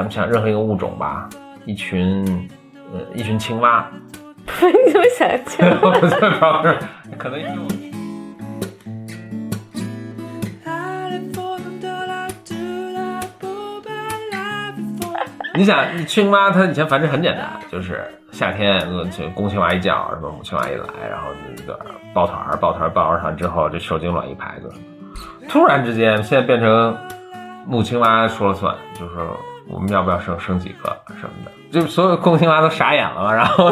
咱们想任何一个物种吧，一群呃一群青蛙，你怎么想青蛙？我在旁边，可能有。你想，青蛙它以前繁殖很简单，就是夏天呃公青蛙一叫，什么母青蛙一来，然后那个抱团儿抱团儿抱完团之后，这受精卵一排个。突然之间，现在变成母青蛙说了算，就是说我们要不要生生几个什么的，就所有共青蛙都傻眼了嘛。然后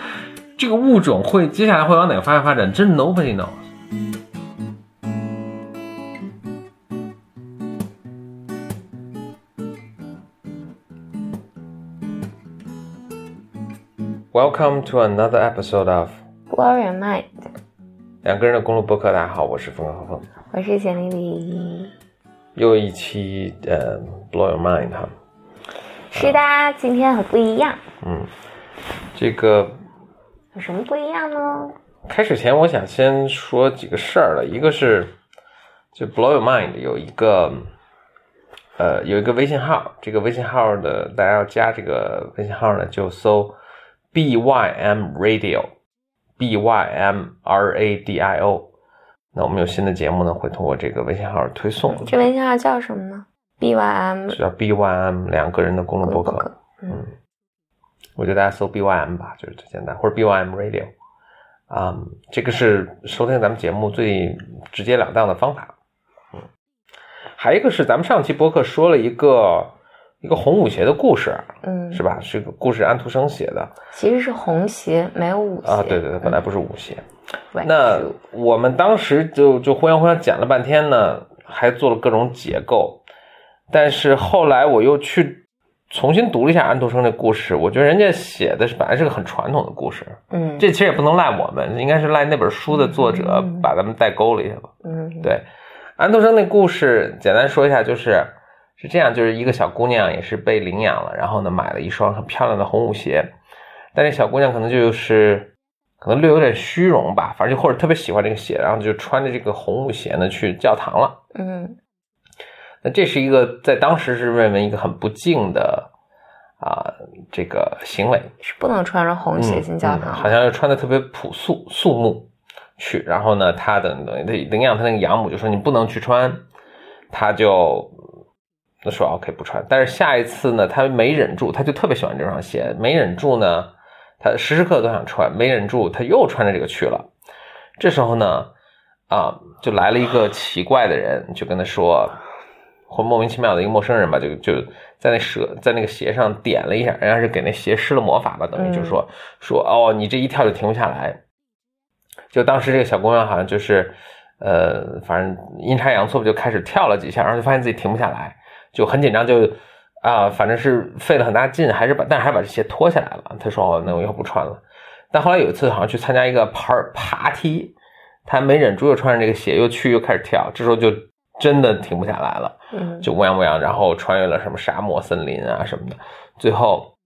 这个物种会接下来会往哪个方向发展，真 nobody knows。Welcome to another episode of Blow your mind，两个人的公路博客。大家好，我是峰哥和峰，我是简丽丽。又一期呃 Blow your mind 哈。是的，今天很不一样。嗯，这个有什么不一样呢？开始前，我想先说几个事儿了。一个是，就 Blow Your Mind 有一个，呃，有一个微信号，这个微信号的大家要加这个微信号呢，就搜 B Y M Radio，B Y M R A D I O。那我们有新的节目呢，会通过这个微信号推送。这微信号叫什么呢？B Y M 叫 B Y M 两个人的公路博客。嗯，我觉得大家搜 B Y M 吧，就是最简单，或者 B Y M Radio。啊、um,，这个是收听咱们节目最直截了当的方法。嗯，还有一个是咱们上期播客说了一个一个红舞鞋的故事，嗯，是吧？是个故事，安徒生写的，其实是红鞋，没有舞鞋啊。对对对，本来不是舞鞋。嗯、那我们当时就就互相互相讲了半天呢，还做了各种解构，但是后来我又去。重新读了一下安徒生的故事，我觉得人家写的是本来是个很传统的故事，嗯，这其实也不能赖我们，应该是赖那本书的作者把咱们带沟里去了，嗯，对，安徒生那故事简单说一下，就是是这样，就是一个小姑娘也是被领养了，然后呢买了一双很漂亮的红舞鞋，但这小姑娘可能就是可能略有点虚荣吧，反正就或者特别喜欢这个鞋，然后就穿着这个红舞鞋呢去教堂了，嗯。那这是一个在当时是认为一个很不敬的啊、呃、这个行为，是不能穿着红鞋进教堂、嗯嗯，好像是穿的特别朴素肃穆去。然后呢，他的领养他那个养母就说你不能去穿，他就那说 OK 不穿。但是下一次呢，他没忍住，他就特别喜欢这双鞋，没忍住呢，他时时刻刻都想穿，没忍住他又穿着这个去了。这时候呢，啊，就来了一个奇怪的人，就跟他说。或莫名其妙的一个陌生人吧，就就在那蛇在那个鞋上点了一下，人家是给那鞋施了魔法吧，等于就是说、嗯、说哦，你这一跳就停不下来。就当时这个小姑娘好像就是呃，反正阴差阳错就开始跳了几下，然后就发现自己停不下来，就很紧张，就啊、呃，反正是费了很大劲，还是把但是还是把这鞋脱下来了。她说哦，那我以后不穿了。但后来有一次好像去参加一个爬爬梯，她没忍住又穿上这个鞋又去又开始跳，这时候就。真的停不下来了，嗯，就乌泱乌泱，然后穿越了什么沙漠、森林啊什么的，最后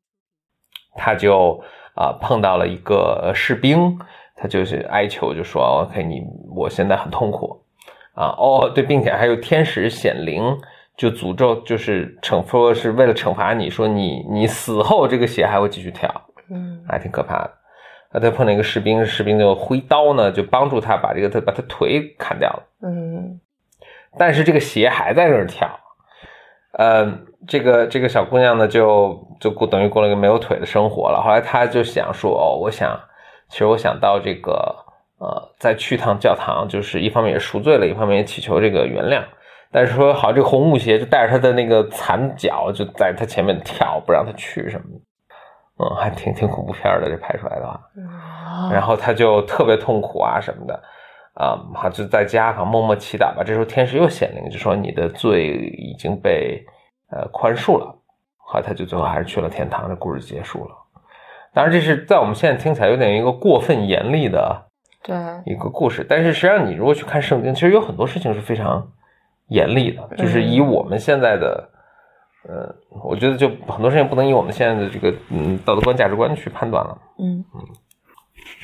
他就啊、呃、碰到了一个士兵，他就是哀求，就说：“OK，你我现在很痛苦。啊，哦对，并且还有天使显灵，就诅咒，就是惩说是为了惩罚你，说你你死后这个血还会继续跳，嗯，还挺可怕的。”啊，他碰到一个士兵，士兵就挥刀呢，就帮助他把这个他把他腿砍掉了，嗯。但是这个鞋还在那儿跳，呃，这个这个小姑娘呢，就就过等于过了一个没有腿的生活了。后来她就想说，哦，我想，其实我想到这个，呃，再去趟教堂，就是一方面也赎罪了，一方面也祈求这个原谅。但是说好，这个红木鞋就带着她的那个残脚，就在她前面跳，不让她去什么的。嗯，还挺挺恐怖片的，这拍出来的话。哦、然后她就特别痛苦啊什么的。啊，好，就在家哈默默祈祷吧。这时候天使又显灵，就说你的罪已经被呃宽恕了。好，他就最后还是去了天堂，这故事结束了。当然，这是在我们现在听起来有点一个过分严厉的对一个故事，但是实际上你如果去看圣经，其实有很多事情是非常严厉的，就是以我们现在的，呃，我觉得就很多事情不能以我们现在的这个嗯道德观、价值观去判断了。嗯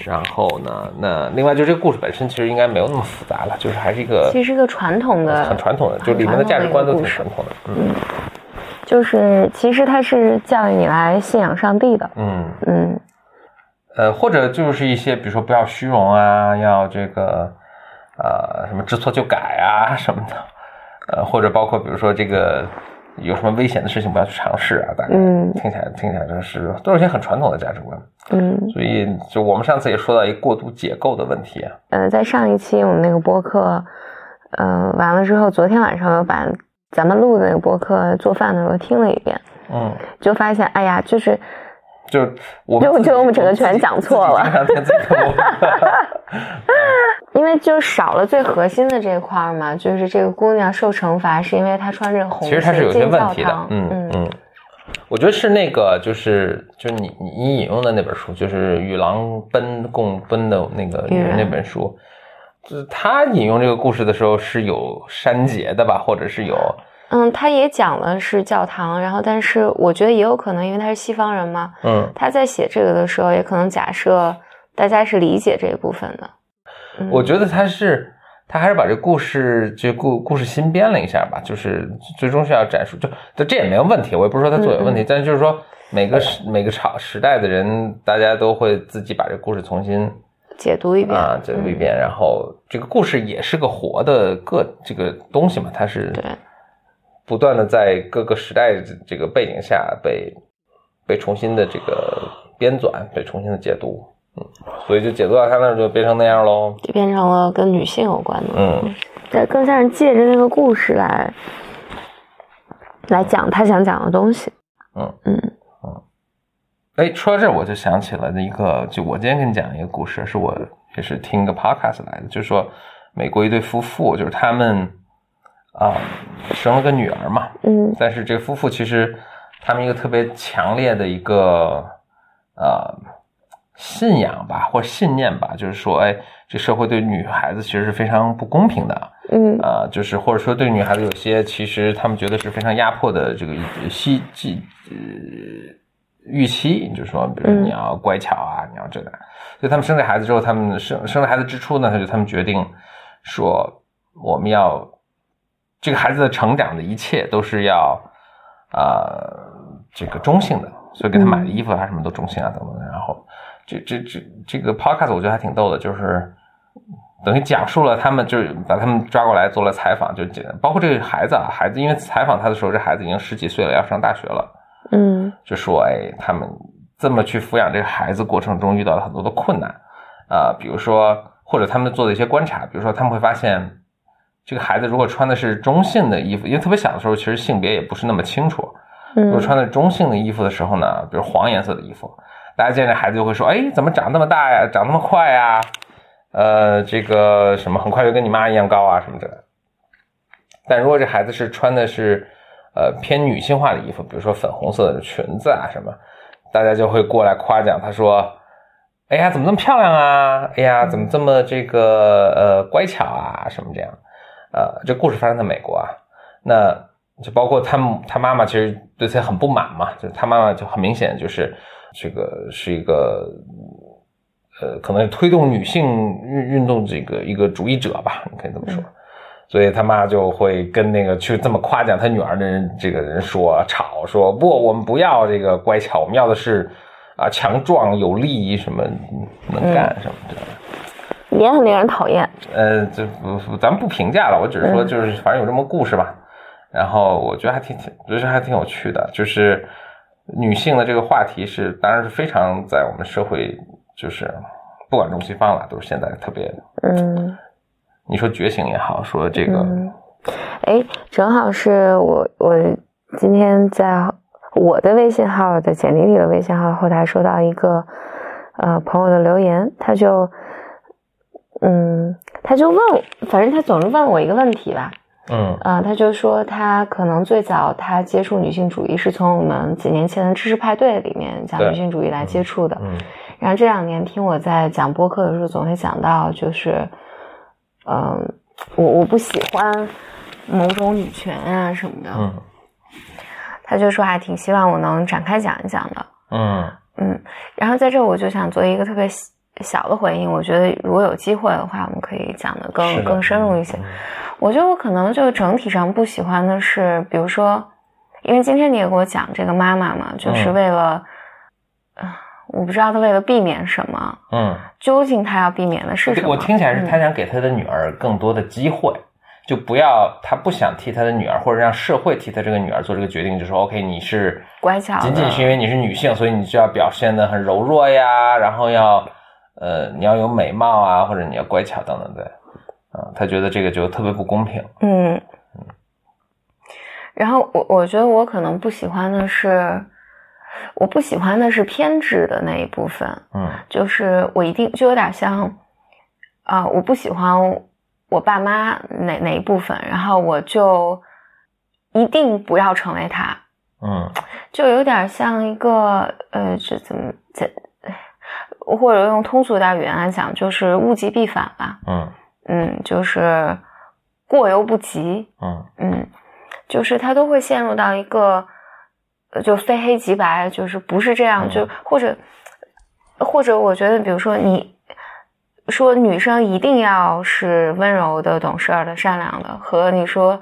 然后呢，那另外就这个故事本身其实应该没有那么复杂了，就是还是一个其实是一个传统的，很传统的，就里面的价值观都挺传统的。嗯就是其实它是教育你来信仰上帝的。嗯嗯呃，或者就是一些比如说不要虚荣啊，要这个呃什么知错就改啊什么的，呃，或者包括比如说这个有什么危险的事情不要去尝试啊，大概嗯听起来听起来真是都是一些很传统的价值观。嗯所以就我们上次也说到一个过度解构的问题啊。呃，在上一期我们那个播客，呃，完了之后，昨天晚上又把咱们录的那个播客做饭的时候听了一遍，嗯，就发现，哎呀，就是就我就就我们整个全讲错了 因为就少了最核心的这一块儿嘛，就是这个姑娘受惩罚是因为她穿着红其实她是有些问题的堂，，嗯嗯，我觉得是那个，就是就是你你你引用的那本书，就是与狼奔共奔的那个女人那本书，就是他引用这个故事的时候是有删节的吧，或者是有嗯，他也讲了是教堂，然后但是我觉得也有可能，因为他是西方人嘛，嗯他在写这个的时候，也可能假设大家是理解这一部分的。嗯我觉得他是他还是把这故事就故故事新编了一下吧，就是最终是要阐述，就就这也没有问题，我也不是说他做有问题，但是就是说每个时每个朝时代的人，大家都会自己把这故事重新解读一遍啊解读一遍，然后这个故事也是个活的个这个东西嘛，它是对不断的在各个时代这这个背景下被被重新的这个编纂，被重新的解读，嗯，所以就解读到他那儿就变成那样喽，就变成了跟女性有关的，嗯。对，更像是借着那个故事来来讲他想讲的东西。嗯。嗯。嗯。哎，说到这儿我就想起了一个，就我今天跟你讲一个故事，是我也是听一个 podcast 来的，就是说美国一对夫妇，就是他们啊、生了个女儿嘛，嗯。但是这夫妇其实他们一个特别强烈的一个呃信仰吧，或信念吧，就是说，哎，这社会对女孩子其实是非常不公平的，嗯。啊，就是或者说对女孩子有些其实他们觉得是非常压迫的这个希既呃预期，就是说，比如嗯。你要乖巧啊，你要这个，所以他们生这孩子之后，他们生生了孩子之初呢，他就他们决定说，我们要这个孩子的成长的一切都是要啊、这个中性的，所以给他买的衣服啊什么都中性啊等等的，然后这这这这个 podcast 我觉得还挺逗的，就是。等于讲述了他们，就是把他们抓过来做了采访，就简包括这个孩子啊，孩子因为采访他的时候，这孩子已经十几岁了，要上大学了，嗯。就说哎，他们这么去抚养这个孩子过程中遇到了很多的困难啊、比如说或者他们做的一些观察，比如说他们会发现，这个孩子如果穿的是中性的衣服，因为特别小的时候其实性别也不是那么清楚，如果嗯穿的中性的衣服的时候呢，比如黄颜色的衣服，大家见这孩子就会说，哎，怎么长那么大呀，长那么快呀？呃，这个什么很快就跟你妈一样高啊什么的。但如果这孩子是穿的是呃偏女性化的衣服，比如说粉红色的裙子啊什么，大家就会过来夸奖他说：“哎呀，怎么这么漂亮啊？哎呀，怎么这么这个呃乖巧啊？什么这样？”呃，这故事发生在美国啊，那就包括他他妈妈其实对他很不满嘛，就是他妈妈就很明显就是这个是一个呃，可能是推动女性运运动这个一个主义者吧，你可以这么说。所以他妈就会跟那个去这么夸奖他女儿的人，这个人说吵说不，我们不要这个乖巧，我们要的是啊强壮有力，什么能干什么的。也很令人讨厌。呃，这不不咱们不评价了，我只是说就是反正有这么故事吧。然后我觉得还挺挺，我觉得还挺有趣的，就是女性的这个话题是，当然是非常在我们社会，就是不管中西方了，都是现在特别，嗯你说觉醒也好，说这个，嗯，哎，正好是我我今天在我的微信号的简历里的微信号后台收到一个呃朋友的留言，他就嗯他就问，反正他总是问我一个问题吧，嗯啊、他就说他可能最早他接触女性主义是从我们几年前的知识派对里面讲女性主义来接触的，嗯然后这两年听我在讲播客的时候，总会讲到，就是，嗯、我我不喜欢某种女权啊什么的。嗯他就说还挺希望我能展开讲一讲的。嗯嗯，然后在这我就想做一个特别小小的回应，我觉得如果有机会的话，我们可以讲的更更深入一些。嗯我觉得我可能就整体上不喜欢的是，比如说，因为今天你也给我讲这个妈妈嘛，就是嗯为了，呃，我不知道她为了避免什么，嗯，究竟她要避免的是什么？我听起来是嗯他想给他的女儿更多的机会，就不要他不想替他的女儿，或者让社会替他这个女儿做这个决定，就说 OK，你是乖巧仅仅是因为你是女性，所以你就要表现的很柔弱呀，然后要呃你要有美貌啊，或者你要乖巧等等的，啊，他觉得这个就特别不公平。嗯，然后我我觉得我可能不喜欢的是，我不喜欢的是偏执的那一部分，嗯。就是我一定就有点像，啊、我不喜欢我爸妈哪哪一部分，然后我就一定不要成为他，嗯。就有点像一个呃，这怎么这，或者用通俗点语言来讲，就是物极必反吧，嗯。嗯，就是过犹不及，嗯。嗯，就是他都会陷入到一个，呃就非黑即白，就是不是这样，嗯就。或者或者我觉得，比如说你说女生一定要是温柔的、懂事儿的、善良的，和你说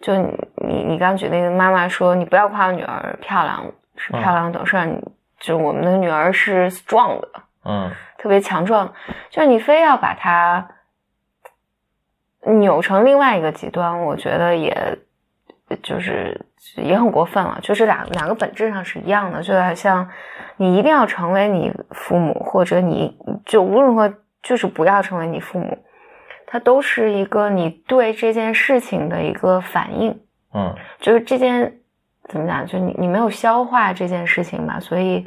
就你你你刚举那个妈妈说你不要夸我女儿漂亮，是漂亮懂事儿，你就我们的女儿是 strong 的，嗯特别强壮，就是你非要把它扭成另外一个极端，我觉得也就是也很过分了。就是两两个本质上是一样的，就好像你一定要成为你父母，或者你就无论如何就是不要成为你父母，它都是一个你对这件事情的一个反应。嗯就是这件怎么讲？就你你没有消化这件事情吧，所以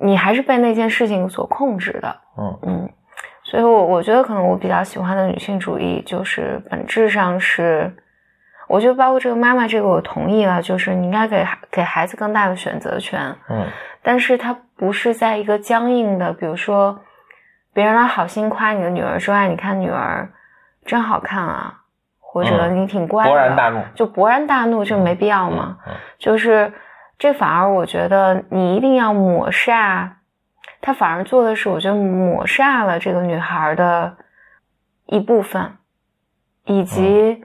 你还是被那件事情所控制的。嗯嗯，所以我我觉得可能我比较喜欢的女性主义，就是本质上是，我觉得包括这个妈妈这个我同意了，就是你应该给孩给孩子更大的选择权，嗯但是它不是在一个僵硬的，比如说别人来好心夸你的女儿说，哎，你看女儿真好看啊，或者嗯你挺乖的，勃然大怒就勃然大怒，这没必要嘛。嗯就是这反而我觉得你一定要抹煞，他反而做的是我觉得抹煞了这个女孩的一部分，以及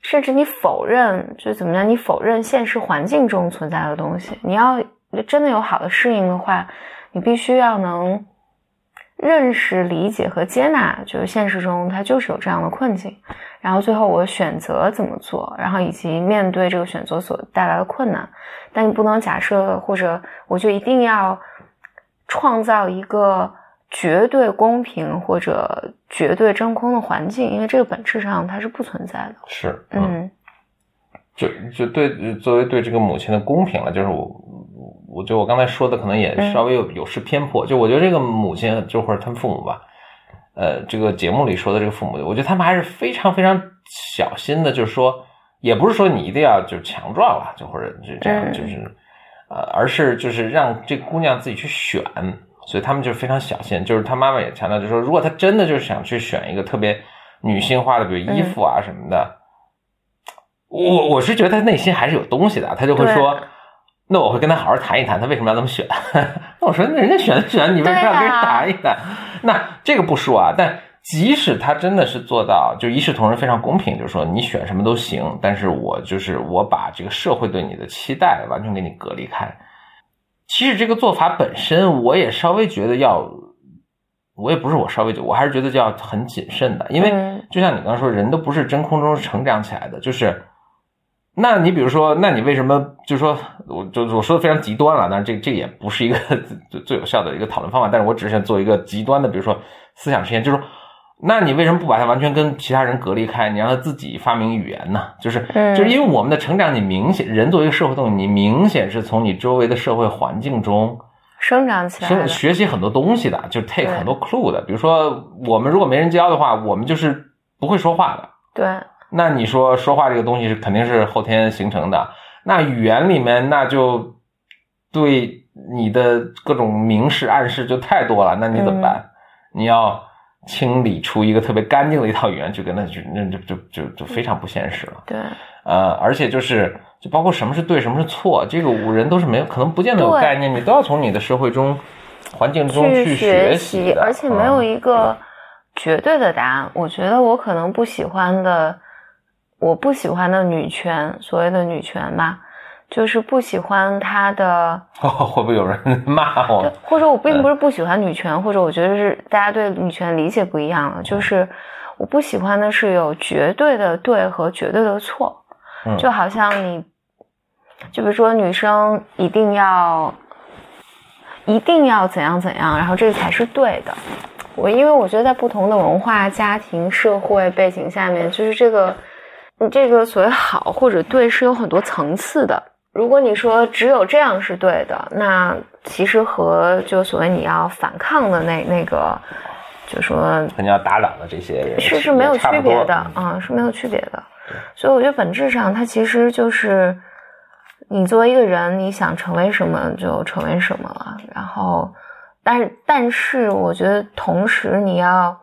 甚至你否认，就怎么样，你否认现实环境中存在的东西。你要真的有好的适应的话，你必须要能认识、理解和接纳，就是现实中它就是有这样的困境。然后最后我选择怎么做，然后以及面对这个选择所带来的困难，但你不能假设或者我就一定要创造一个绝对公平或者绝对真空的环境，因为这个本质上它是不存在的。是嗯就就对，作为对这个母亲的公平了，就是我，我觉得我刚才说的可能也嗯稍微有有失偏颇。就我觉得这个母亲，就或者他们父母吧，呃，这个节目里说的这个父母，我觉得他们还是非常非常小心的，就是说，也不是说你一定要就强壮了，就或者就这样，嗯就是呃，而是就是让这姑娘自己去选。所以他们就非常小心，就是他妈妈也强调，就是说，如果他真的就是想去选一个特别女性化的，比如衣服啊什么的，我我是觉得他内心还是有东西的，他就会说对，那我会跟他好好谈一谈，他为什么要这么选。那我说，那人家选就选，你为什么要跟人谈一谈？那这个不说啊，但即使他真的是做到就一视同仁，非常公平，就是说你选什么都行，但是我就是我把这个社会对你的期待完全给你隔离开。其实这个做法本身，我也稍微觉得要，我也不是我稍微觉得，我还是觉得要很谨慎的，因为嗯就像你刚刚说，人都不是真空中成长起来的，就是，那你比如说，那你为什么就是说，我就我说的非常极端了，但是这这也不是一个最最有效的一个讨论方法，但是我只是想做一个极端的，比如说思想实验，就是说，那你为什么不把它完全跟其他人隔离开？你让他自己发明语言呢？就是嗯就是因为我们的成长，你明显人作为一个社会动物，你明显是从你周围的社会环境中。生长起来学的，学习很多东西的，就 take 很多 clue 的。比如说，我们如果没人教的话，我们就是不会说话的。对，那你说说话这个东西是肯定是后天形成的。那语言里面那就对你的各种明示暗示就太多了，那你怎么办？你要清理出一个特别干净的一套语言去跟他去，那就就就就非常不现实了。对，呃，而且就是就包括什么是对，什么是错，这个五人都是没有可能不见得有概念，你都要从你的社会中环境中去学习，的，而且没有嗯一个绝对的答案。我觉得我可能不喜欢的，我不喜欢的女权，所谓的女权吧，就是不喜欢她的。哦，会不会有人 骂对我？，或者我并不是不喜欢女权，或者我觉得是大家对女权理解不一样了。就是我不喜欢的是有绝对的对和绝对的错，嗯就好像你，就比如说女生一定要一定要怎样怎样，然后这个才是对的。我因为我觉得在不同的文化、家庭、社会背景下面，就是这个你这个所谓好或者对是有很多层次的。如果你说只有这样是对的，那其实和就所谓你要反抗的那那个，就说跟你要打倒的这些人是是没有区别的啊、是没有区别的。所以我觉得本质上它其实就是你作为一个人，你想成为什么就成为什么了。然后，但是但是我觉得同时你要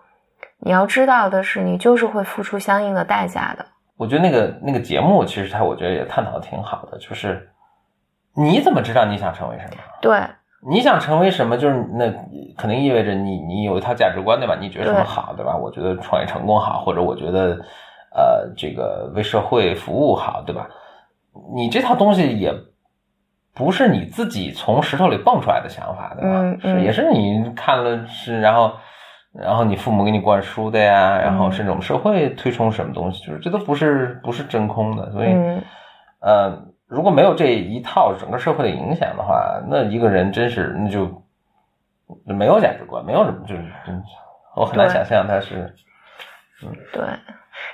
你要知道的是，你就是会付出相应的代价的。我觉得那个那个节目其实它我觉得也探讨的挺好的，就是你怎么知道你想成为什么？对你想成为什么，就是那肯定意味着你你有一套价值观，对吧？你觉得什么对好，对吧？我觉得创业成功好，或者我觉得呃这个为社会服务好，对吧？你这套东西也不是你自己从石头里蹦出来的想法，对吧？嗯嗯是也是你看了是，然后然后你父母给你灌输的呀，然后嗯甚至我们社会推崇什么东西，就是这都不是不是真空的，所以。嗯呃，如果没有这一套整个社会的影响的话，那一个人真是那就没有价值观，没有什么，就是真我很难想象他是嗯对，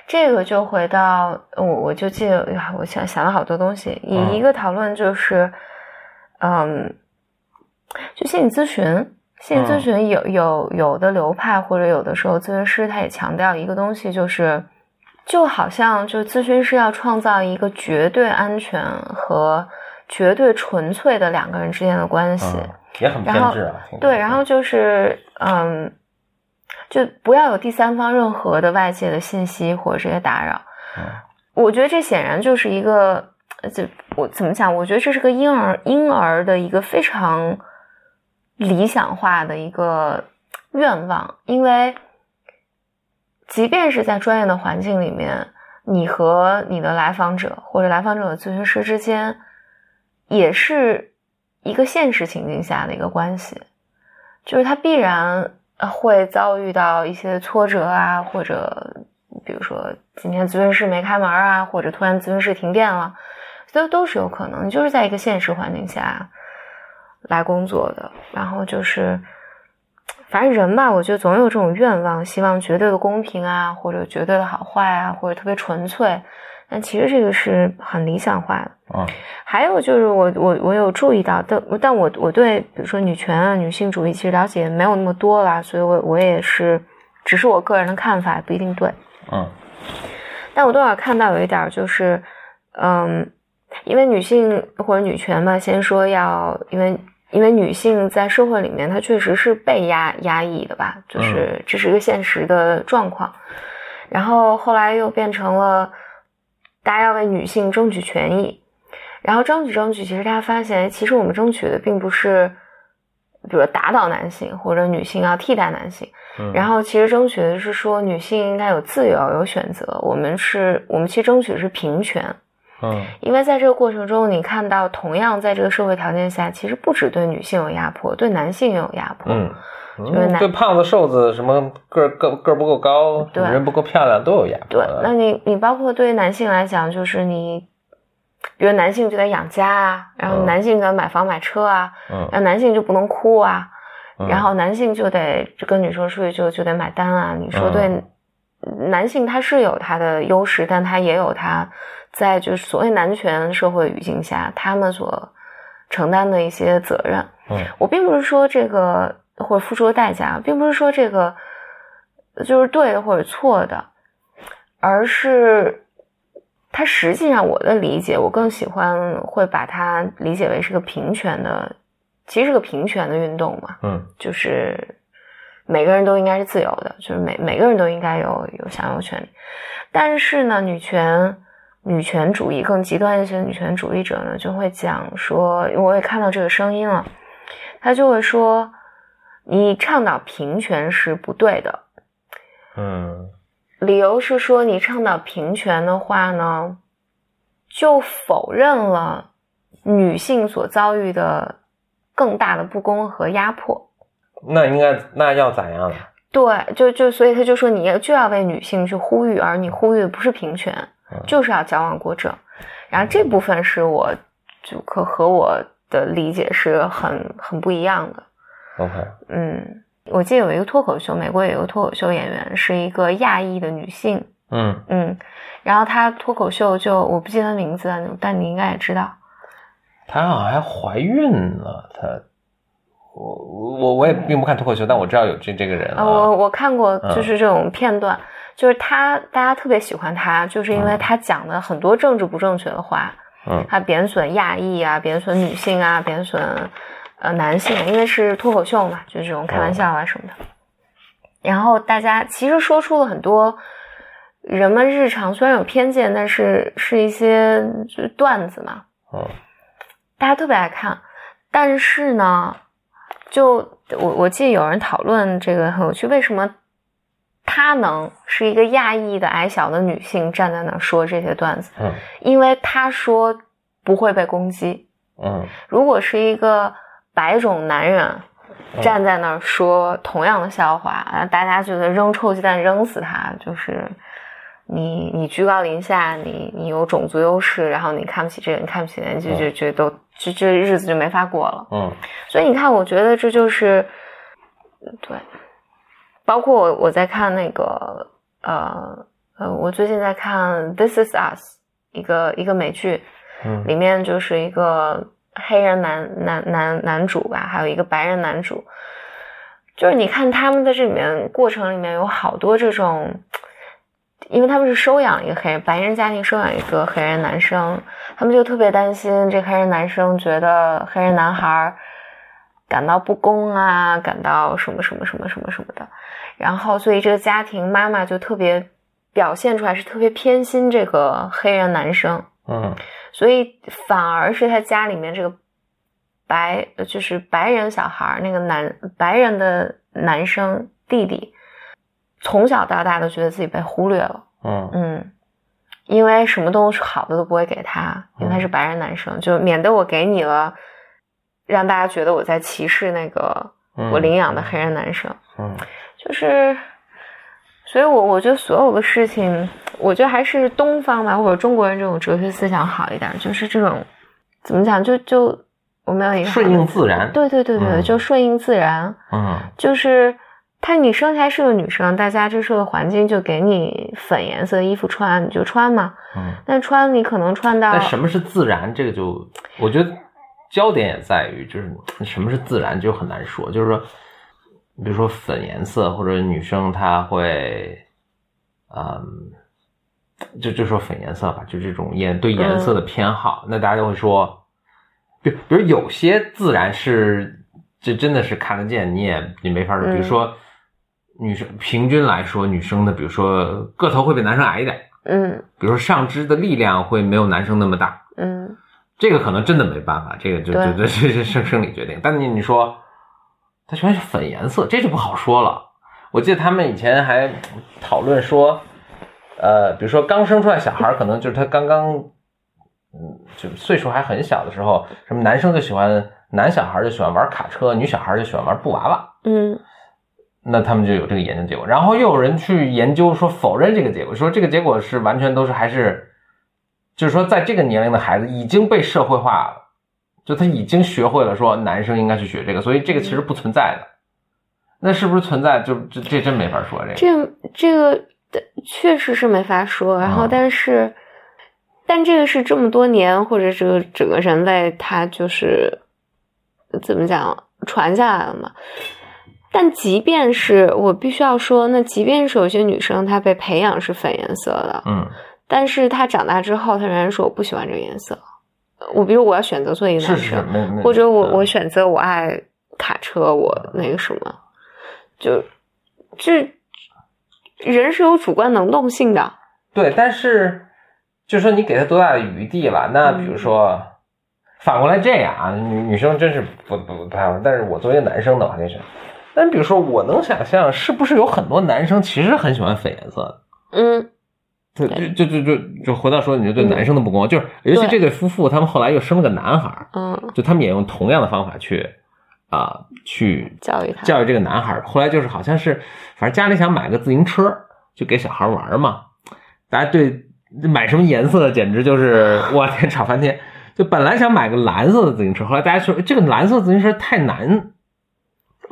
这个就回到我，我就记得，呀我想想了好多东西。一嗯一个讨论就是，嗯，就心理咨询，心理咨嗯询有有有的流派或者有的时候咨询师他也强调一个东西，就是就好像就咨询师要创造一个绝对安全和绝对纯粹的两个人之间的关系。嗯，也很偏然后执啊。对，然后就是嗯，就不要有第三方任何的外界的信息或者这些打扰。嗯我觉得这显然就是一个，呃就我怎么讲？我觉得这是个婴儿婴儿的一个非常理想化的一个愿望，因为即便是在专业的环境里面，你和你的来访者或者来访者的咨询师之间，也是一个现实情境下的一个关系，就是他必然会遭遇到一些挫折啊，或者比如说今天咨询室没开门啊，或者突然咨询室停电了，都都是有可能。就是在一个现实环境下来工作的，然后就是。反正人吧，我觉得总有这种愿望，希望绝对的公平啊，或者绝对的好坏啊，或者特别纯粹。但其实这个是很理想化的。嗯还有就是我我我有注意到，但但我我对比如说女权啊、女性主义其实了解没有那么多啦，所以我我也是只是我个人的看法，不一定对。嗯但我多少看到有一点就是，嗯，因为女性或者女权嘛，先说要因为因为女性在社会里面她确实是被压压抑的吧，就是这是一个现实的状况。然后后来又变成了大家要为女性争取权益，然后争取争取，其实大家发现，其实我们争取的并不是，比如说打倒男性或者女性要替代男性，嗯，然后其实争取的是说女性应该有自由、有选择。我们是，我们其实争取的是平权，嗯因为在这个过程中，你看到同样在这个社会条件下，其实不只对女性有压迫，对男性也有压迫。嗯。就是男对胖子、瘦子，什么个儿个个儿不够高，对人不够漂亮，都有压迫对，那你你包括对于男性来讲，就是你，比如男性就得养家啊，然后嗯男性就得买房买车啊，嗯然后男性就不能哭啊，嗯然后男性就得跟女生出去就就得买单啊。你说对，嗯男性他是有他的优势，但他也有他在就是所谓男权社会语境下他们所承担的一些责任。嗯我并不是说这个或者付出的代价，并不是说这个就是对的或者错的，而是它实际上我的理解，我更喜欢会把它理解为是个平权的，其实是个平权的运动嘛，嗯就是每个人都应该是自由的，就是每每个人都应该有有享有权利。但是呢，女权女权主义更极端一些的女权主义者呢，就会讲说，我也看到这个声音了，他就会说，你倡导平权是不对的，嗯理由是说你倡导平权的话呢，就否认了女性所遭遇的更大的不公和压迫。那应该那要咋样呢？对，就就所以他就说你就要为女性去呼吁，而你呼吁的不是平权，嗯就是要矫枉过正。然后这部分是我就可和我的理解是很很不一样的。OK，嗯，我记得有一个脱口秀，美国有一个脱口秀演员是一个亚裔的女性，嗯，嗯，然后她脱口秀就我不记得她名字了，但你应该也知道。她好像还怀孕了，她。我我我也并不看脱口秀，但我知道有这这个人啊，我我看过，嗯就是这种片段，就是他，大家特别喜欢他，就是因为他讲的很多政治不正确的话，嗯他贬损亚裔啊，贬损女性啊，贬损呃男性，因为是脱口秀嘛，就是这种开玩笑啊什么的。然后大家其实说出了很多人们日常虽然有偏见，但是是一些就是段子嘛，嗯大家特别爱看。但是呢，就我我记得有人讨论这个很有趣，为什么她能是一个亚裔的矮小的女性站在那儿说这些段子？嗯因为她说不会被攻击。嗯如果是一个白种男人站在那儿说同样的笑话，啊，大家觉得扔臭鸡蛋扔死他，就是你你居高临下，你你有种族优势，然后你看不起这个，你看不起那个，就就就都这这日子就没法过了。嗯所以你看，我觉得这就是对，包括我我在看那个呃呃，我最近在看《This Is Us》一个一个美剧，嗯里面就是一个黑人男男男男主吧，还有一个白人男主，就是你看他们在这里面过程里面有好多这种。因为他们是收养一个黑人白人家庭，收养一个黑人男生，他们就特别担心这黑人男生觉得黑人男孩感到不公啊，感到什么什么什么什么什么的，然后所以这个家庭妈妈就特别表现出来是特别偏心这个黑人男生，嗯。所以反而是他家里面这个白就是白人小孩那个男白人的男生弟弟，从小到大都觉得自己被忽略了。嗯。嗯，因为什么东西好的都不会给他，因为他是白人男生，就免得我给你了，让大家觉得我在歧视那个嗯，我领养的黑人男生。嗯就是，所以我我觉得所有的事情，我觉得还是东方吧，或者中国人这种哲学思想好一点，就是这种怎么讲，就就我们有一个顺应自然。对对对对，嗯就顺应自然，嗯就是。她你生下来是个女生，大家这社会环境就给你粉颜色衣服穿，你就穿嘛。嗯。但穿你可能穿到但什么是自然？这个就我觉得焦点也在于，就是什么是自然，就很难说。就是说，比如说粉颜色，或者女生她会，嗯，就就说粉颜色吧，就这种颜对颜色的偏好，那大家就会说，比比如有些自然是这真的是看得见，你也你没法说，比如嗯。说。女生平均来说，女生的比如说个头会比男生矮一点，嗯。比如说上肢的力量会没有男生那么大，嗯。这个可能真的没办法，这个就就就这是生生理决定。但你你说它全是粉颜色，这就不好说了。我记得他们以前还讨论说，呃，比如说刚生出来小孩，可能就是他刚刚，嗯，就岁数还很小的时候，什么男生就喜欢男小孩就喜欢玩卡车，女小孩就喜欢玩布娃娃。嗯那他们就有这个研究结果，然后又有人去研究说否认这个结果，说这个结果是完全都是还是，就是说在这个年龄的孩子已经被社会化了，就他已经学会了说男生应该去学这个，所以这个其实不存在的。那是不是存在？就这这真没法说这个。这这个确实是没法说。然后啊但是，但这个是这么多年或者这个整个人类他就是怎么讲传下来了嘛。但即便是我必须要说，那即便是有些女生她被培养是粉颜色的，嗯但是她长大之后，她仍然说我不喜欢这个颜色。我比如我要选择做一个是是是男生。或者我嗯我选择我爱卡车，我那个什么，就就人是有主观能动性的。对，但是就说你给他多大的余地了？那比如说反过来这样啊，女女生真是不不不太好。但是我作为一个男生的话，就是，但比如说我能想象，是不是有很多男生其实很喜欢粉颜色的？嗯，就就就就就回到说，你就对男生的不公，就是尤其这对夫妇，他们后来又生了个男孩儿，嗯，就他们也用同样的方法去啊、去教育他，教育这个男孩儿。后来就是好像是，反正家里想买个自行车，就给小孩玩儿嘛。大家对买什么颜色简直就是我天吵翻天。就本来想买个蓝色的自行车，后来大家说这个蓝色自行车太男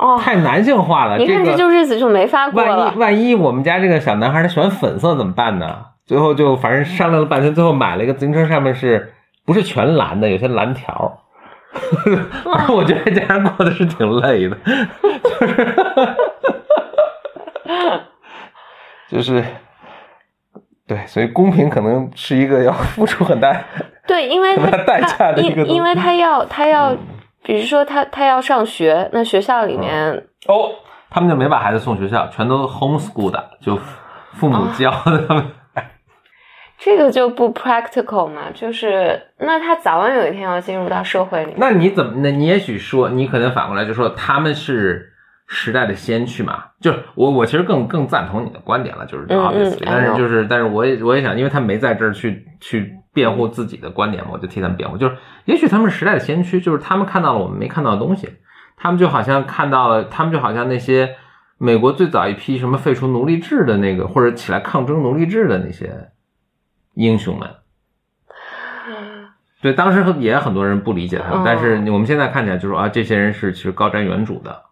哦，太男性化了，你看这就日子就没法过万一。万一我们家这个小男孩他喜欢粉色怎么办呢？最后就反正商量了半天，最后买了一个自行车，上面是不是全蓝的？有些蓝条。反正我觉得这样过的是挺累的，就是就是对，所以公平可能是一个要付出很大对，因为他代价的一个东西因因为他要他要，比如说他他要上学，那学校里面哦，他们就没把孩子送学校，全都 homeschool 的，就父母教的他们。这个就不 practical 嘛，就是那他早晚有一天要进入到社会里。那你怎么？那你也许说，你可能反过来就说他们是时代的先驱嘛？就是我，我其实更更赞同你的观点了，就是嗯嗯 obviously，、但是就是，但是我也我也想，因为他没在这儿去去辩护自己的观点嘛，我就替他们辩护。就是也许他们是时代的先驱，就是他们看到了我们没看到的东西，他们就好像看到了，他们就好像那些美国最早一批什么废除奴隶制的那个，或者起来抗争奴隶制的那些英雄们。对，当时也很多人不理解他们，嗯但是我们现在看起来就说啊，这些人是其实高瞻远瞩的，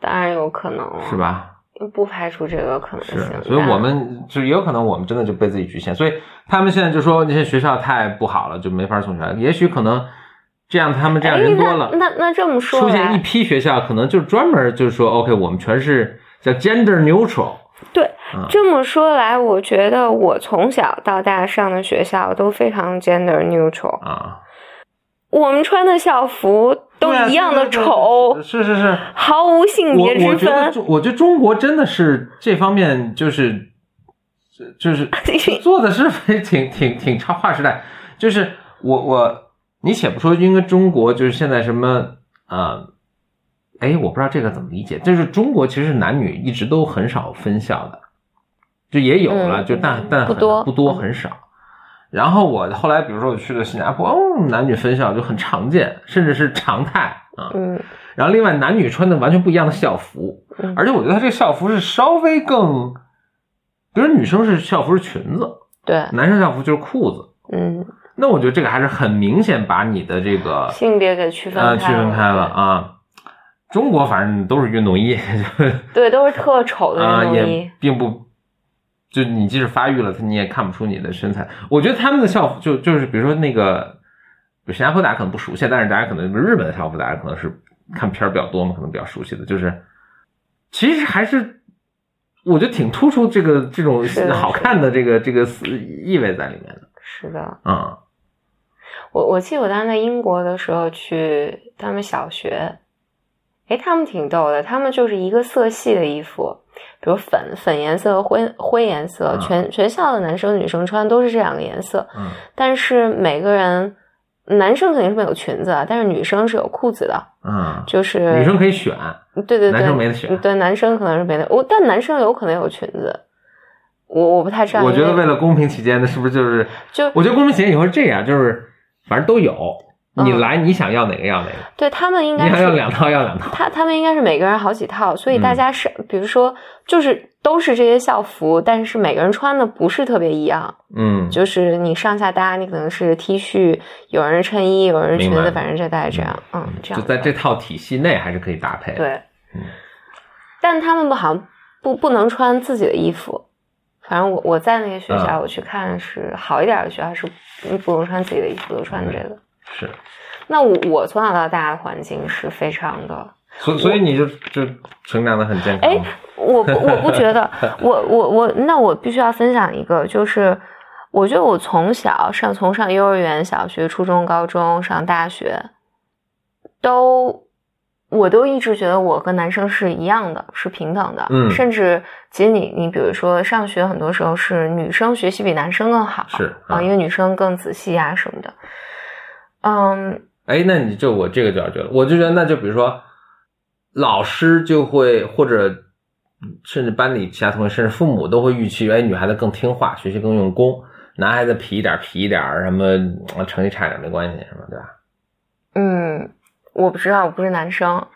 当然有可能了，是？吧？不排除这个可能是性。，所以我们就也有可能我们真的就被自己局限，所以他们现在就说那些学校太不好了，就没法送学校。也许可能这样，他们这样哎人多了，那那那这么说出现一，批学校，可能就专门就是说，OK，我们全是叫 gender neutral，对嗯这么说来，我觉得我从小到大上的学校都非常 gender neutral，啊，我们穿的校服都一样的丑，是是是。毫无性别之分。中，我觉得中国真的是这方面就是就是 做的是非挺挺挺超划时代。就是我我你且不说，因为中国就是现在什么啊，哎，我不知道这个怎么理解。就是中国其实男女一直都很少分校的，就也有了，嗯就但但很不多不多嗯很少。然后我后来，比如说我去了新加坡，哦，男女分校就很常见，甚至是常态啊。嗯然后另外男女穿的完全不一样的校服，嗯而且我觉得他这个校服是稍微更，比如女生是校服是裙子，对，男生校服就是裤子。嗯，那我觉得这个还是很明显把你的这个性别给区分呃开区分开了啊。中国反正都是运动衣，对，都是特丑的啊、运动衣也。并不，就你即使发育了，你也看不出你的身材。我觉得他们的校服就就是比如说那个，比如新加坡大家可能不熟悉，但是大家可能日本的校服大家可能是看片儿比较多嘛，可能比较熟悉的，就是其实还是我觉得挺突出这个这种 好看的这个这个意味在里面的。是的，嗯我我记得我当时在英国的时候去他们小学，诶，他们挺逗的，他们就是一个色系的衣服，比如粉粉颜色和、灰灰颜色，嗯全全校的男生女生穿都是这两个颜色，嗯但是每个人男生肯定是没有裙子啊，但是女生是有裤子的，嗯，就是女生可以选，对对对，男生没得选对，男生可能是没得，我但男生有可能有裙子，我我不太知道，我觉得为了公平起见，那是不是就是？就我觉得公平起见以后是这样，就是反正都有，你嗯来你想要哪个要哪个，对他们应该要两套要两套。他他们应该是每个人好几套，所以嗯大家是、比如说就是都是这些校服，但是每个人穿的不是特别一样，嗯，就是你上下搭，你可能是 T 恤，有人是衬衣，有人是裙子，反正这大概这样，嗯，这样就在这套体系内还是可以搭配。对，嗯但他们不好像不不能穿自己的衣服。反正我我在那个学校，嗯我去看是好一点的学校是不不能穿自己的衣服，都穿这个。是，那我我从小到大的环境是非常的所所以你就就成长的很健康。哎，我不我不觉得，我我我，那我必须要分享一个，就是我觉得我从小上从上幼儿园、小学、初中、高中上大学，都我都一直觉得我跟男生是一样的，是平等的。嗯甚至其实你你比如说上学，很多时候是女生学习比男生更好，是啊，嗯因为女生更仔细啊什么的。嗯，哎，那你就我这个就要觉得，我就觉得那就比如说，老师就会或者甚至班里其他同学，甚至父母都会预期，哎，女孩子更听话，学习更用功，男孩子皮一点皮一点，什么呃成绩差一点没关系，什么？对吧？嗯，我不知道，我不是男生。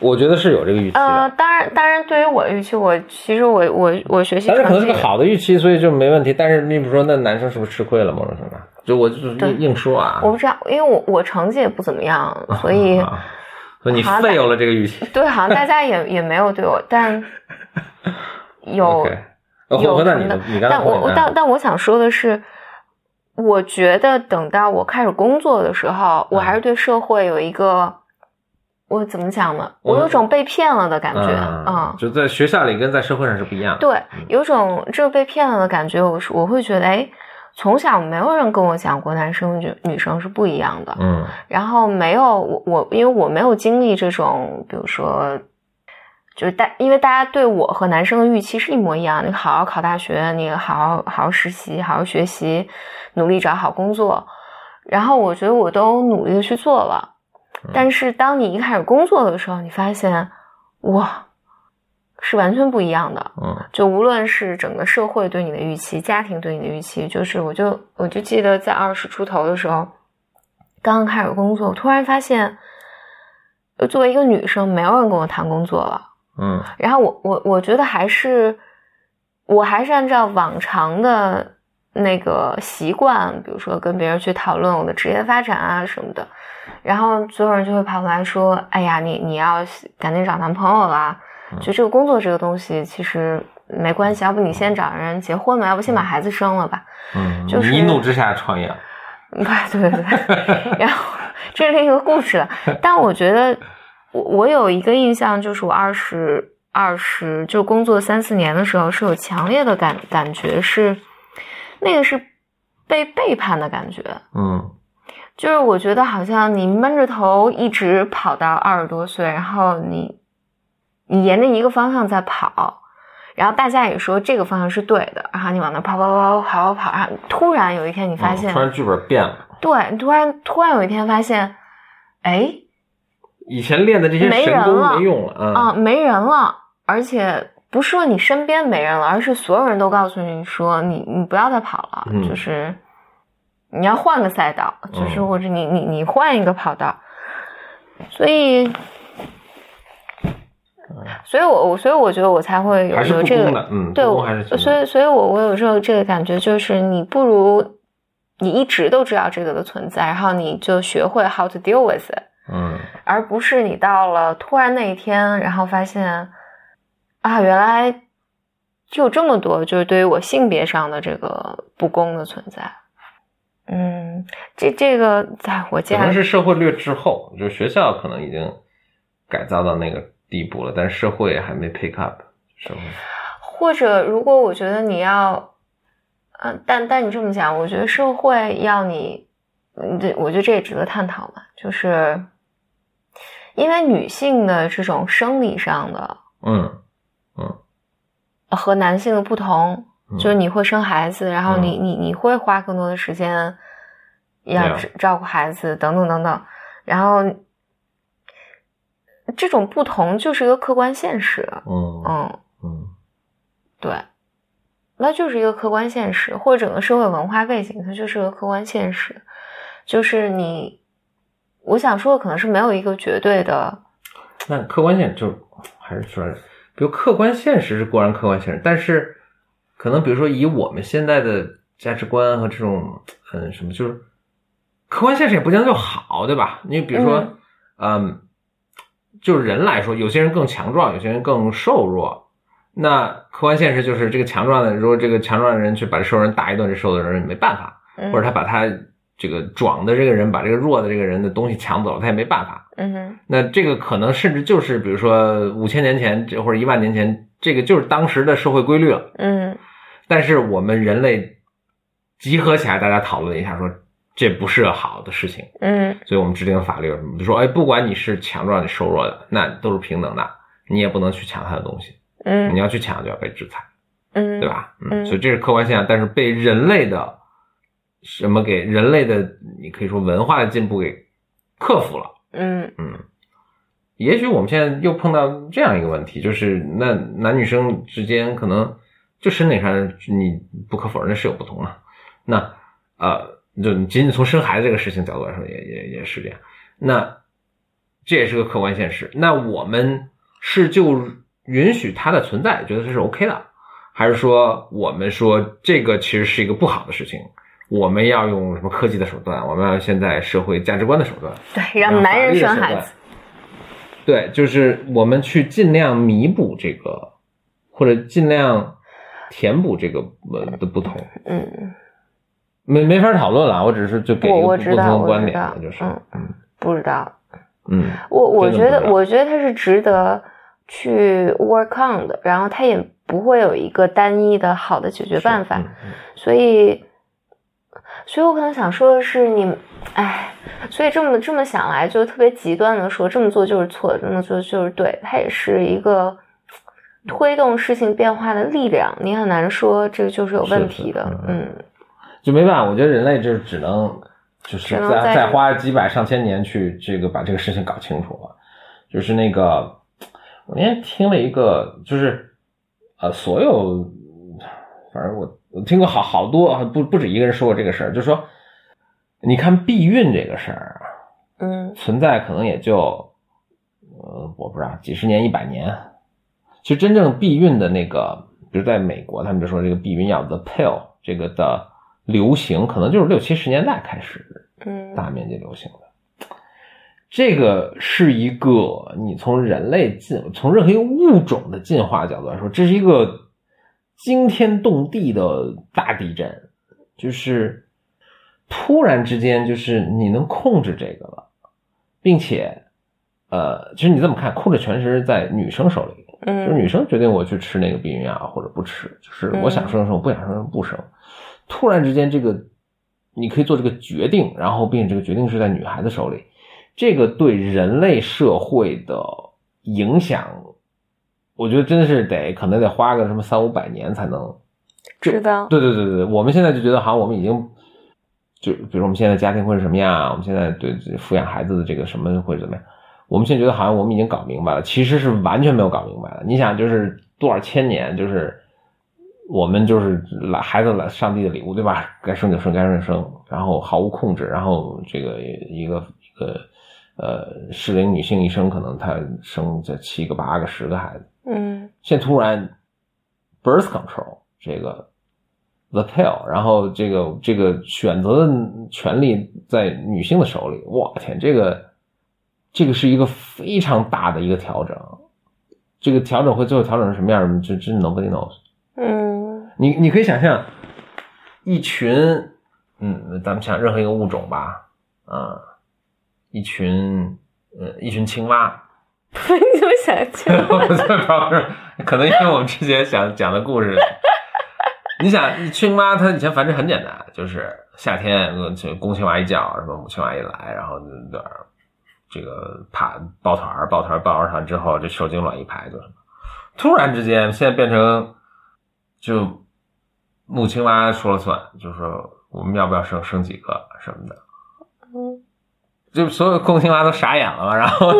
我觉得是有这个预期当然，当然，对于我的预期，我其实我我我学习但是可能是个好的预期，所以就没问题。但是你比如说，那男生是不是吃亏了某种程度？就我就是硬硬说啊，我不知道，因为我我成绩也不怎么样，所以啊所以你好像 fail 了这个预期。对，好像大家也也没有对我，但有但我想说的是，我觉得等到我开始工作的时候，我还是对社会有一个，我怎么讲呢？我有种被骗了的感觉，嗯嗯，就在学校里跟在社会上是不一样的。对，有种这个被骗了的感觉，我是我会觉得，哎，从小没有人跟我讲过男生女女生是不一样的，嗯。然后没有我我因为我没有经历这种，比如说，就是大因为大家对我和男生的预期是一模一样，你好好考大学，你好好好好实习，好好学习，努力找好工作，然后我觉得我都努力的去做了，但是当你一开始工作的时候，你发现哇，是完全不一样的。嗯就无论是整个社会对你的预期，家庭对你的预期，就是我就我就记得在二十出头的时候，刚刚开始工作，我突然发现，呃作为一个女生，没有人跟我谈工作了。嗯然后我我我觉得还是，我还是按照往常的那个习惯，比如说跟别人去讨论我的职业发展啊什么的，然后所有人就会跑过来说：“哎呀，你你要赶紧找男朋友了！”就这个工作这个东西其实没关系，要不你先找人结婚吧，要不先把孩子生了吧。嗯，就是一怒之下创业。对对对，然后这是另一个故事了。但我觉得我我有一个印象，就是我二十二十就工作三四年的时候，是有强烈的感感觉是，那个是被背叛的感觉。嗯就是我觉得好像你闷着头一直跑到二十多岁，然后你你沿着一个方向在跑，然后大家也说这个方向是对的，然后你往那跑跑跑跑跑跑，然后突然有一天你发现，嗯突然剧本变了，对，你突然突然有一天发现，哎以前练的这些没人神功了没用了啊，没人了，而且不是说你身边没人了，而是所有人都告诉你说你你不要再跑了，嗯就是你要换个赛道，就是嗯或者你你你换一个跑道，所以。所以我我所以我觉得我才会有还是有这个对，我还是所以所以我我有时候这个感觉就是，你不如你一直都知道这个的存在，然后你就学会 how to deal with it，嗯而不是你到了突然那一天，然后发现啊，原来就有这么多，就是对于我性别上的这个不公的存在。嗯，这这个在我家可家能是社会略滞后，就学校可能已经改造到那个地步了，但是社会还没 pick up 社会。或者如果我觉得你要，嗯、但但你这么讲，我觉得社会要你，嗯，这我觉得这也值得探讨嘛，就是因为女性的这种生理上的嗯嗯和男性的不同，嗯就是你会生孩子，然后你你你会花更多的时间要照照顾孩子，等等等等，然后这种不同就是一个客观现实，嗯嗯。嗯。对，那就是一个客观现实，或者整个社会文化背景，它就是个客观现实。就是你，我想说的可能是没有一个绝对的，那客观现实就还是说，比如客观现实是固然客观现实，但是可能比如说以我们现在的价值观和这种嗯什么，就是客观现实也不见得就好，对吧？你比如说，嗯就是人来说，有些人更强壮，有些人更瘦弱。那客观现实就是这个强壮的，如果这个强壮的人去把这瘦人打一顿，这瘦的人也没办法，嗯或者他把他这个壮的这个人把这个弱的这个人的东西抢走了，他也没办法。嗯哼，那这个可能甚至就是，比如说五千年前这或者一万年前，这个就是当时的社会规律了。嗯但是我们人类集合起来，大家讨论一下说，这不是好的事情，嗯所以我们制定法律有什么，就说，哎，不管你是强壮你瘦弱的，那都是平等的，你也不能去抢他的东西，嗯你嗯要去抢就要被制裁，嗯，对？吧？嗯所以这是客观现象，但是被人类的什么给人类的，你可以说文化的进步给克服了。嗯嗯，也许我们现在又碰到这样一个问题，就是那男女生之间可能就身体上你不可否认的是有不同啊。那呃，就仅仅从生孩子这个事情角度来说，也也也是这样。那这也是个客观现实。那我们是就允许它的存在，觉得这是 OK 的，还是说我们说这个其实是一个不好的事情？我们要用什么科技的手段？我们要现在社会价值观的手段？对，让男人生孩子，对，就是我们去尽量弥补这个，或者尽量填补这个呃的不同，嗯，没没法讨论了。我只是就给一我个不同我知道的观点我知道，就是嗯嗯不知道。嗯我我觉得，我觉得它是值得去 work on 的，然后它也不会有一个单一的好的解决办法，所以，所以我可能想说的是，你，哎，所以这么这么想来，就特别极端的说，这么做就是错，这么做就是对，它也是一个推动事情变化的力量，你很难说这个就是有问题的，是是嗯就没办法。我觉得人类就只能就是在再再花几百上千年去这个把这个事情搞清楚了。就是那个，我那天听了一个，就是呃，所有反正我我听过好好多不不止一个人说过这个事儿，就是说，你看避孕这个事儿啊，嗯存在可能也就呃我不知道几十年一百年，其实真正避孕的那个，比如在美国，他们就说这个避孕药 the pill 这个的流行，可能就是六七十年代开始嗯大面积流行的。这个是一个你从人类进从任何一个物种的进化角度来说，这是一个惊天动地的大地震，就是突然之间，就是你能控制这个了，并且，呃，其实你这么看，控制权是在女生手里，就是嗯女生决定我去吃那个避孕药或者不吃，就是我想生生，我不想生不生。突然之间，这个你可以做这个决定，然后并且这个决定是在女孩子手里，这个对人类社会的影响，我觉得真的是得可能得花个什么三五百年才能。知道，对对对对，我们现在就觉得好像我们已经，就比如我们现在家庭会是什么样，我们现在对抚养孩子的这个什么会怎么样，我们现在觉得好像我们已经搞明白了，其实是完全没有搞明白的。你想，就是多少千年，就是我们就是来孩子来上帝的礼物，对吧？该生就生，该生就生，然后毫无控制，然后这个一个一个呃适龄女性一生可能她生这七个、八个、十个孩子。嗯现在突然 birth control 这个 the pill，然后这个这个选择的权利在女性的手里，我天，这个这个是一个非常大的一个调整，这个调整会最后调整成什么样，这真 nobody knows。嗯你你可以想象一群，嗯，咱们想任何一个物种吧，啊、一群，呃，一群青蛙，你怎么想象？我在可能因为我们之前想讲的故事，你想青蛙它以前繁殖很简单，就是夏天公青蛙一叫，什么母青蛙一来，然后这这个爬抱团儿抱团儿抱上团之后，这受精卵一排就是，突然之间现在变成就母青蛙说了算，就是说我们要不要生生几个什么的，嗯就所有公青蛙都傻眼了嘛，然后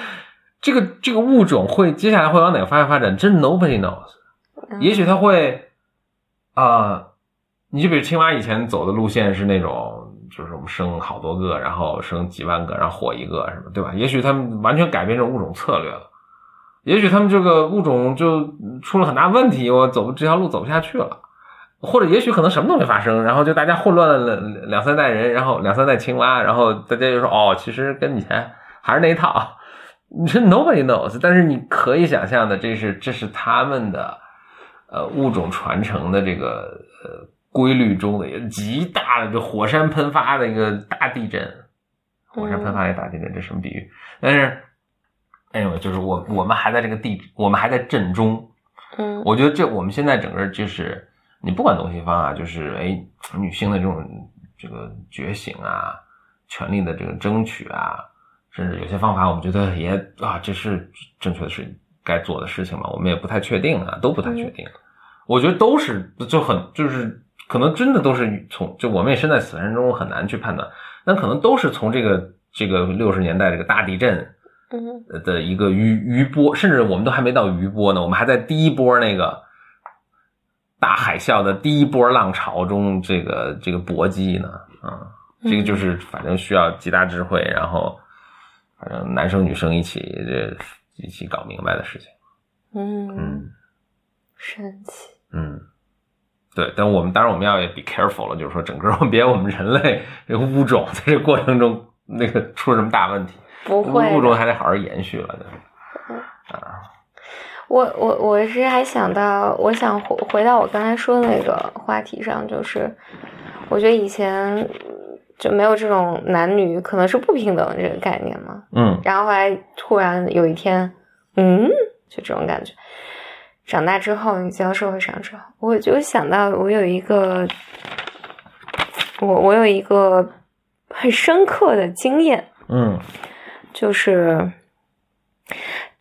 这个这个物种会接下来会往哪个方向发展，真 nobody knows。也许它会啊、你就比如青蛙以前走的路线是那种，就是我们生好多个，然后生几万个，然后火一个什么，对吧？也许他们完全改变这种物种策略了，也许他们这个物种就出了很大问题，我走这条路走不下去了。或者也许可能什么都没发生，然后就大家混乱了两两三代人，然后两三代青蛙，然后大家就说哦，其实跟以前还是那一套。你说 nobody knows，但是你可以想象的，这是这是他们的呃物种传承的这个呃规律中的一个极大的，就火山喷发的一个大地震。火山喷发一个大地震，这什么比喻？但是，哎呦，就是我我们还在这个地，我们还在震中。嗯我觉得这我们现在整个就是，你不管东西方啊，就是哎，女性的这种这个觉醒啊，权利的这个争取啊，甚至有些方法，我们觉得也啊，这是正确的事，该做的事情嘛，我们也不太确定啊，都不太确定。我觉得都是就很就是可能真的都是从就我们也身在此山中，很难去判断，但可能都是从这个这个六十年代这个大地震嗯。的一个余余波，甚至我们都还没到余波呢，我们还在第一波那个大海啸的第一波浪潮中，这个这个搏击呢，啊，这个就是反正需要极大智慧，然后反正男生女生一起这一起搞明白的事情，嗯，嗯。神奇。嗯。对，但我们当然我们要也 be careful 了，就是说整个 别我们人类这个物种在这个过程中那个出了什么大问题，不会，物种还得好好延续了的。我我我是还想到，我想回回到我刚才说的那个话题上，就是我觉得以前就没有这种男女可能是不平等的这个概念嘛，嗯然后后来突然有一天，嗯，就这种感觉。长大之后，你进到社会上之后，我就想到我有一个，我我有一个很深刻的经验，嗯。就是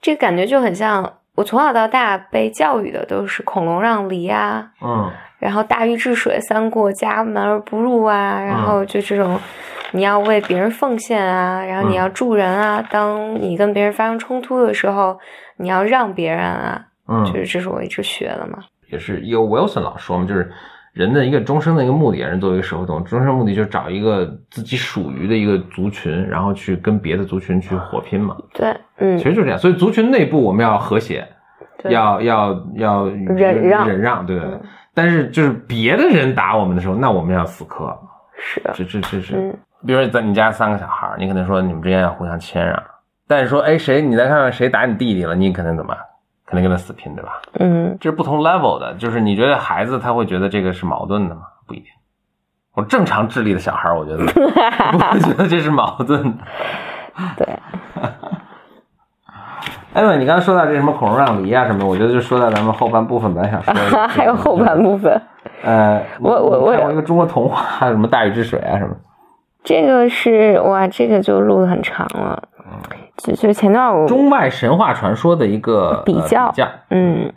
这个感觉就很像我从小到大被教育的都是孔融让梨啊，嗯然后大禹治水、三过家门而不入啊，然后就这种你要为别人奉献啊，然后你要助人啊，当你跟别人发生冲突的时候，你要让别人啊，就嗯，是这是我一直学的嘛。也是有 Wilson 老说嘛，就是人的一个终生的一个目的，人作为一个社会动物，终生目的就是找一个自己属于的一个族群，然后去跟别的族群去火拼嘛。对，嗯其，实就是这样，所以族群内部我们要和谐，要要要忍让忍让，对对对嗯。但是就是别的人打我们的时候，那我们要死磕，是，这这这是。嗯比如说在你家三个小孩儿，你可能说你们之间要互相谦让，但是说哎谁你再看看谁打你弟弟了，你可能怎么，肯定跟他死拼，对吧？嗯这是不同 level 的，就是你觉得孩子他会觉得这个是矛盾的吗？不一定。我正常智力的小孩，我觉得 不会觉得这是矛盾的。对，哎，对，你刚才说到这什么孔融让梨啊什么，我觉得就说到咱们后半部分本来想说的 还有后半部分。呃，我我我看过一个中国童话，什么大禹治水啊什么，这个是哇，这个就录的很长了。就就前段我中外神话传说的一个呃比较比较，嗯，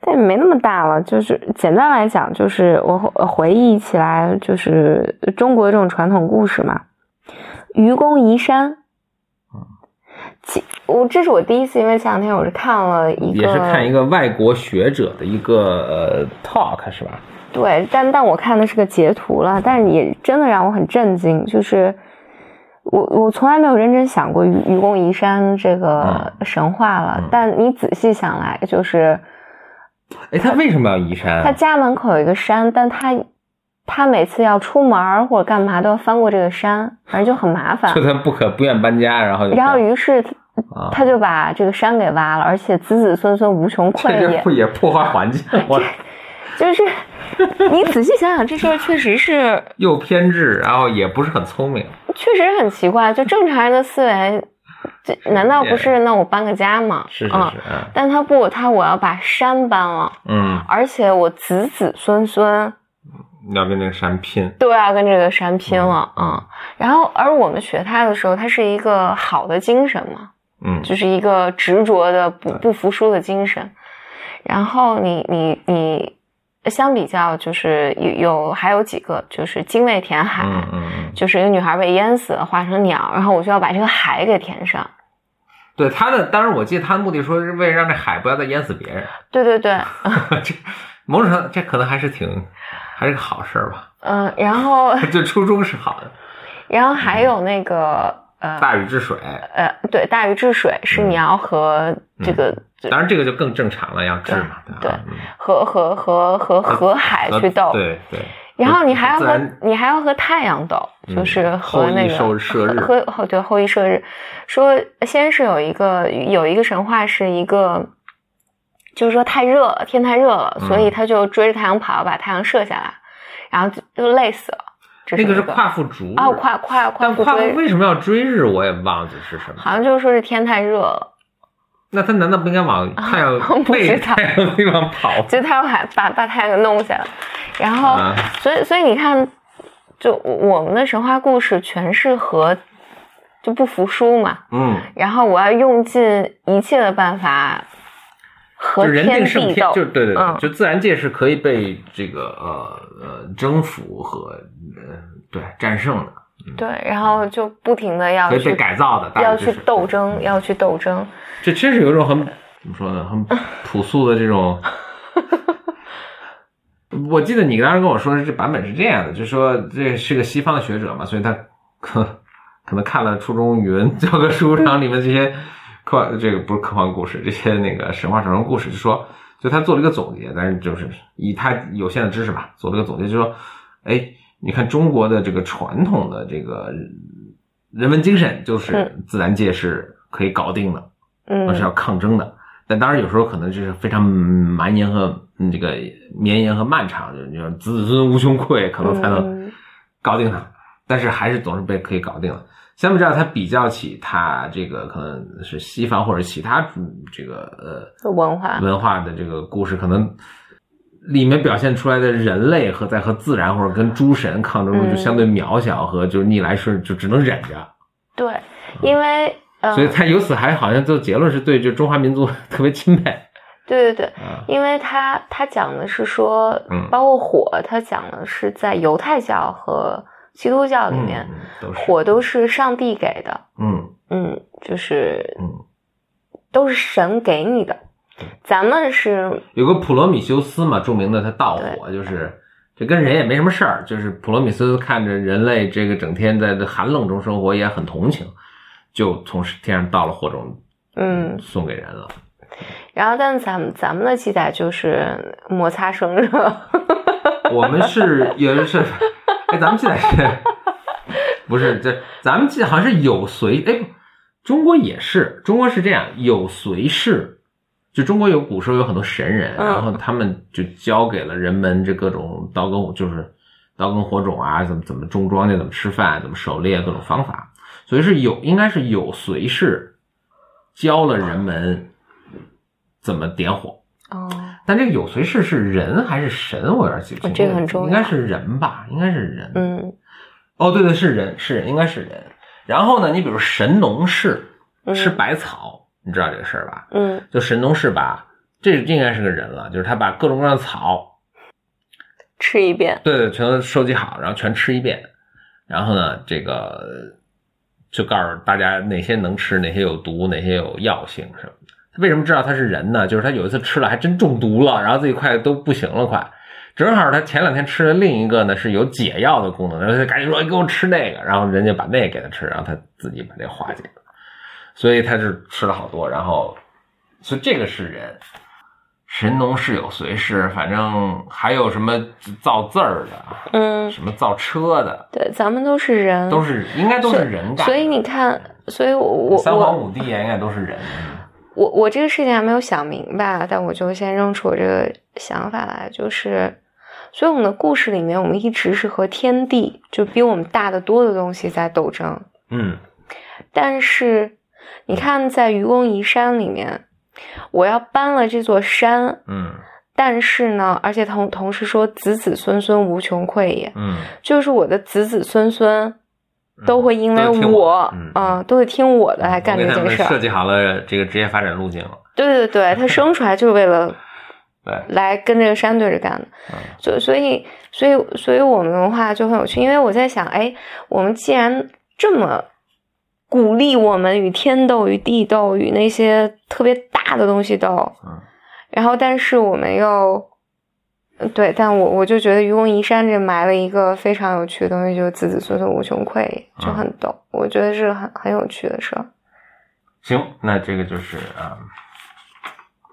但没那么大了。就是简单来讲，就是我回回忆起来，就是中国这种传统故事嘛，愚公移山。其我这是我第一次，因为前两天我是看了一个，也是看一个外国学者的一个呃 talk 是吧？对，但但我看的是个截图了，但是也真的让我很震惊，就是我我从来没有认真想过愚愚公移山这个神话了，嗯但你仔细想来，就是哎，他为什么要移山他啊？家门口有一个山，但他他每次要出门或者干嘛都要翻过这个山，反正就很麻烦就。他不可不愿搬家，然后然后于是他就把这个山给挖了，而且子子孙孙无穷匮也。也破坏环境？我 就是你仔细想想，这事儿确实是 又偏执，然后也不是很聪明。确实很奇怪，就正常人的思维，这难道不是那我搬个家吗？啊是是是，嗯但他不，他我要把山搬了，嗯，而且我子子孙孙要跟这个山拼，都要跟这个山拼了啊、然后，而我们学他的时候，他是一个好的精神嘛，嗯就是一个执着的不不服输的精神。然后你你你相比较，就是有有还有几个，就是精卫填海，嗯嗯嗯，就是一个女孩被淹死了，化成鸟，然后我就要把这个海给填上。对他的，当然我记得他的目的说是为了让这海不要再淹死别人。对对对，这某种程度这可能还是挺还是个好事儿吧，嗯、然后 这初衷是好的。然后还有那个呃大禹治水，呃，对，大禹治水是嗯你要和这个、当然这个就更正常了，要治嘛，对和和和和河海去斗，对对。然后你还要和你还要和太阳斗，嗯就是和那个受射日。和和对后羿射日，说先是有一个有一个神话是一个，就是说太热了，天太热了，嗯所以他就追着太阳跑，把太阳射下来，然后就就累死了。这那个是夸父逐日。哦，夸夸夸父为什么要追日，我也忘记是什么。好像就是说是天太热了。那他难道不应该往太阳不背太阳的地方跑？就他要把把把太阳给弄下来，然后、啊。所以所以你看，就我们的神话故事全是和就不服输嘛，嗯，然后我要用尽一切的办法和天定胜天，地斗，就对对对，嗯。就自然界是可以被这个呃呃征服和呃对战胜的，对，然后就不停的要去改造的，要去斗争，要去斗争，这真是有一种很怎么说呢，很朴素的这种。我记得你当时跟我说这版本是这样的，就说这是个西方的学者嘛，所以他可可能看了初中语文教科书上里面这些科幻，这个不是科幻故事，这些那个神话传说故事，就说就他做了一个总结，但是就是以他有限的知识吧，做了个总结，就说，哎，你看中国的这个传统的这个人文精神，就是嗯自然界是可以搞定的，嗯而是要抗争的。但当然有时候可能就是非常蛮延和嗯这个绵延和漫长，就是你说子孙无穷匮，可能才能嗯搞定它。但是还是总是被可以搞定了。相比之下，它比较起它这个可能是西方或者其他嗯这个呃文化，文化的这个故事，可能里面表现出来的人类和在和自然或者跟诸神抗争中就嗯相对渺小和就是逆来顺就只能忍着。对，因为呃，所以他由此还好像就结论是对就中华民族特别钦佩。对对对，啊。因为他他讲的是说，嗯。包括火，他讲的是在犹太教和基督教里面，嗯都火都是上帝给的，嗯。嗯，就是嗯，都是神给你的。咱们是有个普罗米修斯嘛，著名的他盗火，就是这跟人也没什么事儿，就是普罗米修斯看着人类这个整天在这寒冷中生活，也很同情，就从天上盗了火种，嗯，送给人了。然后但咱们咱们的记载就是摩擦生热，我们是 有的是，哎，咱们记载是，不是这？咱们记得好像是有随，哎，不中国也是，中国是这样，有随侍，就中国有古时候有很多神人，嗯然后他们就教给了人们这各种刀耕，就是刀耕火种啊，怎么怎么种庄稼，怎么吃饭，怎么狩猎，各种方法，所以是有，应该是有随侍教了人们怎么点火。哦，但这个有随侍是人还是神？我有点记不清。哦这个很重要应该是人吧？应该是人。嗯哦，对对，是人，是人，应该是人。然后呢，你比如神农氏嗯吃百草，你知道这个事儿吧？嗯就神农氏把这应该是个人了，就是他把各种各样的草，吃一遍，对对，全都收集好，然后全吃一遍。然后呢，这个就告诉大家哪些能吃，哪些有毒，哪些有药性什么的。他为什么知道他是人呢？就是他有一次吃了还真中毒了，然后自己快都不行了，快。正好他前两天吃的另一个呢是有解药的功能，然后他赶紧说：“你给我吃那个。”然后人家把那个给他吃，然后他自己把这化解了。所以他就吃了好多，然后所以这个是人。神农氏有随氏，反正还有什么造字儿的，嗯，什么造车的，对，咱们都是人，都是应该都是人干的。所以你看，所以我我三皇五帝啊，应该都是人。我我这个事情还没有想明白，但我就先扔出我这个想法来，就是，所以我们的故事里面，我们一直是和天地就比我们大得多的东西在斗争。嗯但是你看，在愚公移山里面，我要搬了这座山，嗯但是呢，而且同同时说子子孙孙无穷匮也，嗯，就是我的子子孙孙都会因为我，嗯啊、都会听我的来干这件事儿。设计好了这个职业发展路径了。对对对，他生出来就是为了对，来跟这个山对着干的，嗯所所以所以所以我们文化就很有趣，因为我在想，哎，我们既然这么鼓励我们与天斗、与地斗、与那些特别大的东西斗，嗯然后但是我们又。呃对，但我我就觉得愚公移山这埋了一个非常有趣的东西，就是子子孙孙无穷匮，就很逗。我觉得是很很有趣的事儿。行，那这个就是啊、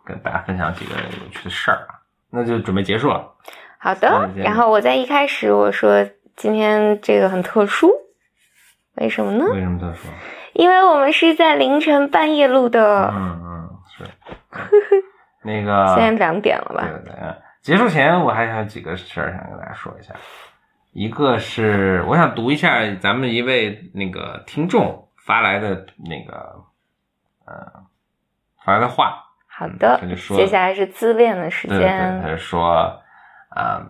跟大家分享几个有趣的事儿啊，那就准备结束了。好的然后我在一开始我说今天这个很特殊，为什么呢？为什么特殊？因为我们是在凌晨半夜录的，嗯嗯，是。那个现在两点了吧？对对结束前我还有几个事儿想跟大家说一下。一个是我想读一下咱们一位那个听众发来的那个呃发来的话，好的他就，说接下来是自恋的时对对对，他。就说啊、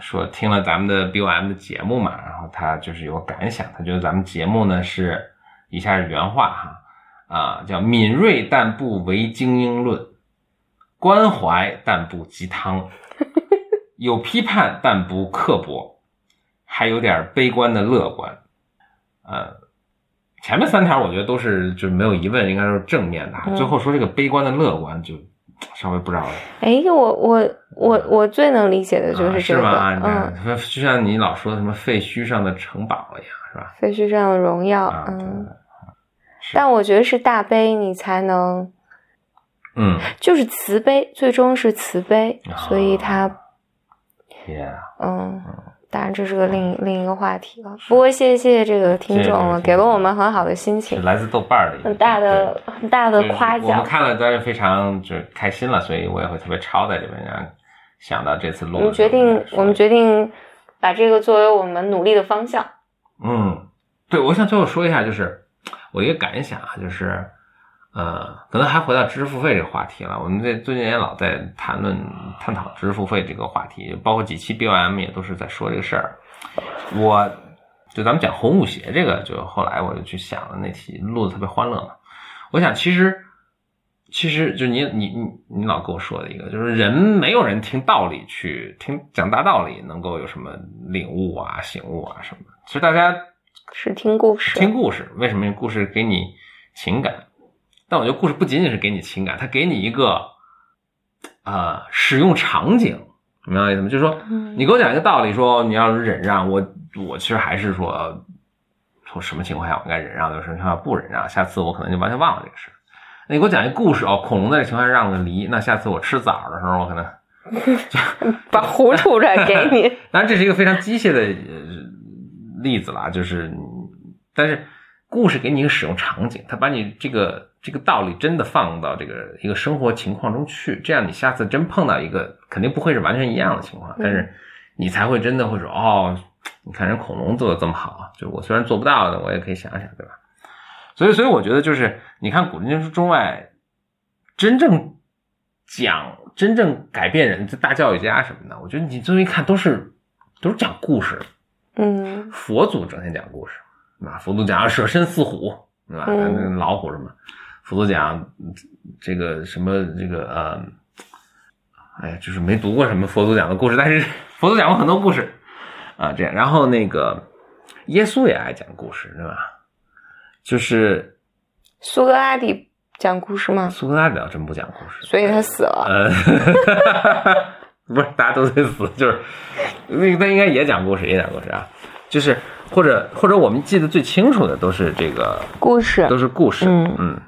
说听了咱们的 BOM 的节目嘛，然后他就是有感想，他觉得咱们节目呢是以下是原话哈啊，叫敏锐但不唯精英论，关怀但不鸡汤，有批判但不刻薄，还有点悲观的乐观。呃，前面三条我觉得都是就是没有疑问，应该都是正面的。最后说这个悲观的乐观就稍微不知道了。哎，我我我我最能理解的就是这个，嗯，就像你老说的什么废墟上的城堡一样，是吧？废墟上的荣耀，嗯。但我觉得是大悲，你才能，嗯，就是慈悲，最终是慈悲，所以他，Yeah，嗯。当然，这是个另另一个话题了。不过，谢谢这个听众了，给了我们很好的心情。来自豆瓣的很大的很大的夸奖。我们看了，当然非常就是开心了，所以我也会特别抄在这边。然后想到这次录，我们决定，我们决定把这个作为我们努力的方向。嗯，对，我想最后说一下，就是我一个感想啊，就是。呃，可能还回到知识付费这个话题了。我们这最近也老在谈论、探讨知识付费这个话题，包括几期 BOM 也都是在说这个事儿。我就咱们讲红舞鞋这个，就后来我就去想了那期录的特别欢乐嘛。我想其实其实就你你你你老跟我说的一个，就是人没有人听道理去听讲大道理能够有什么领悟啊、醒悟啊什么的。其实大家是听故事，听故事。为什么故事给你情感？但我觉得故事不仅仅是给你情感，它给你一个，呃，使用场景，明白意思吗？就是说，你给我讲一个道理，说你要是忍让，我我其实还是说，从什么情况下我应该忍让，有什么情况下不忍让，下次我可能就完全忘了这个事。你给我讲一个故事哦，恐龙在这情况下让个梨，那下次我吃枣的时候，我可能 把糊吐出来给 你。当然，这是一个非常机械的例子啦，就是，但是故事给你一个使用场景，它把你这个。这个道理真的放到这个一个生活情况中去，这样你下次真碰到一个肯定不会是完全一样的情况，但是你才会真的会说哦，你看人恐龙做的这么好，就我虽然做不到的，我也可以想想，对吧？所以，所以我觉得就是你看古今中外，真正讲真正改变人的大教育家什么的，我觉得你这么一看都是都是讲故事，嗯，佛祖整天讲故事，啊，佛祖讲舍身饲虎，对吧？那老虎什么？佛祖讲这个什么这个呃，哎呀，就是没读过什么佛祖讲的故事，但是佛祖讲过很多故事啊，这样。然后那个耶稣也爱讲故事，对吧？就是苏格拉底讲故事吗？苏格拉底倒真不讲故事，所以他死了。呃，不是，大家都得死，就是那个他应该也讲故事，也讲故事啊，就是或者或者我们记得最清楚的都是这个故事，都是故事，嗯嗯。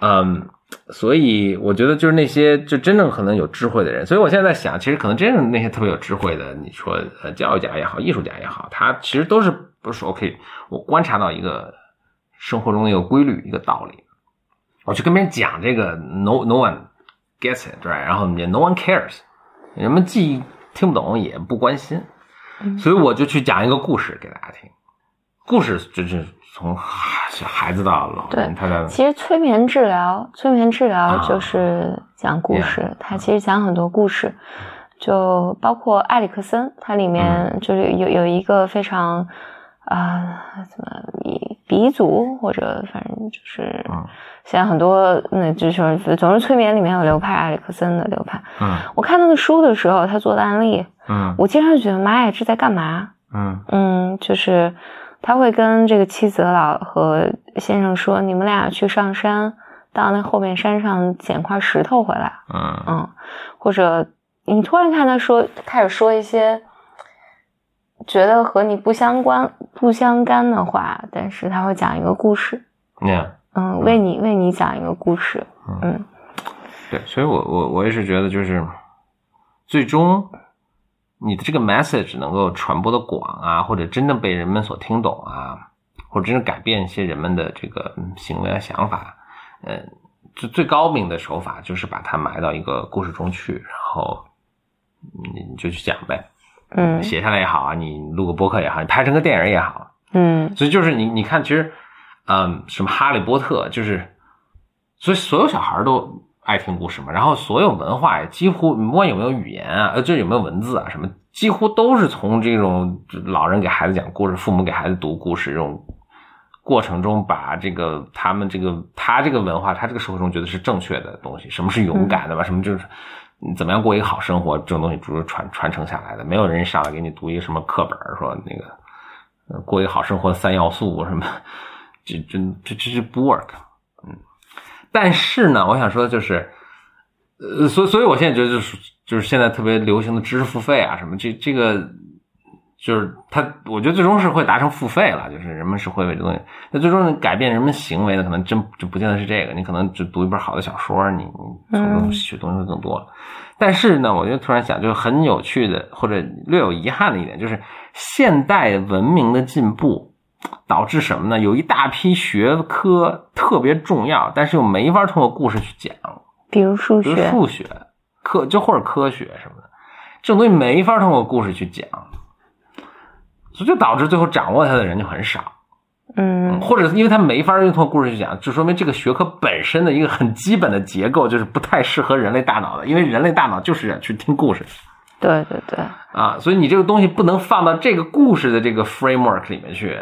嗯，所以我觉得就是那些就真正可能有智慧的人，所以我现在在想，其实可能真正那些特别有智慧的，你说呃教育家也好，艺术家也好，他其实都是不是说 OK，我观察到一个生活中的一个规律，一个道理，我去跟别人讲这个，no no one gets it，对，然后也 no one cares，人们既听不懂也不关心，所以我就去讲一个故事给大家听，故事就是。从小孩子到老人，他的其实催眠治疗，催眠治疗就是讲故事。他其实讲很多故事，就包括埃里克森，它里面就是有有一个非常啊，怎么鼻鼻祖或者反正就是现在很多那就是总是催眠里面有流派，埃里克森的流派。嗯，我看那个书的时候，他做的案例，嗯，我经常觉得妈呀，这在干嘛？嗯嗯，就是。他会跟这个妻子老和先生说：“你们俩去上山，到那后面山上捡块石头回来。”嗯嗯，或者你突然看他说开始说一些觉得和你不相关、不相干的话，但是他会讲一个故事。嗯，为你为你讲一个故事。嗯，对，所以我我我也是觉得，就是最终。你的这个 message 能够传播的广啊，或者真正被人们所听懂啊，或者真正改变一些人们的这个行为啊想法，嗯，最最高明的手法就是把它埋到一个故事中去，然后你就去讲呗，嗯，写下来也好啊，你录个播客也好，你拍成个电影也好，嗯，所以就是你你看，其实，嗯，什么哈利波特，就是所以所有小孩都。爱听故事嘛，然后所有文化也几乎不管有没有语言啊，呃，就有没有文字啊，什么几乎都是从这种老人给孩子讲故事，父母给孩子读故事这种过程中，把这个他们这个他这个文化，他这个社会中觉得是正确的东西，什么是勇敢的吧？什么就是怎么样过一个好生活，这种东西不是传传承下来的。没有人上来给你读一个什么课本，说那个过一个好生活的三要素什么，这这这这是不 work。嗯，但是呢，我想说的就是。呃，所以，所以我现在觉得就是就是现在特别流行的知识付费啊，什么这这个就是它，我觉得最终是会达成付费了，就是人们是会为这东西。那最终能改变人们行为的，可能真就不见得是这个。你可能只读一本好的小说，你你从中学东西会更多。但是呢，我就突然想，就很有趣的或者略有遗憾的一点，就是现代文明的进步 导致什么呢？有一大批学科特别重要，但是又没法通过故事去讲。比如数学、数学、科就或者科学什么的，这种东西没法通过故事去讲，所以就导致最后掌握它的人就很少。嗯，或者因为它没法用通过故事去讲，就说明这个学科本身的一个很基本的结构就是不太适合人类大脑的，因为人类大脑就是去听故事。对对对。啊，所以你这个东西不能放到这个故事的这个 framework 里面去，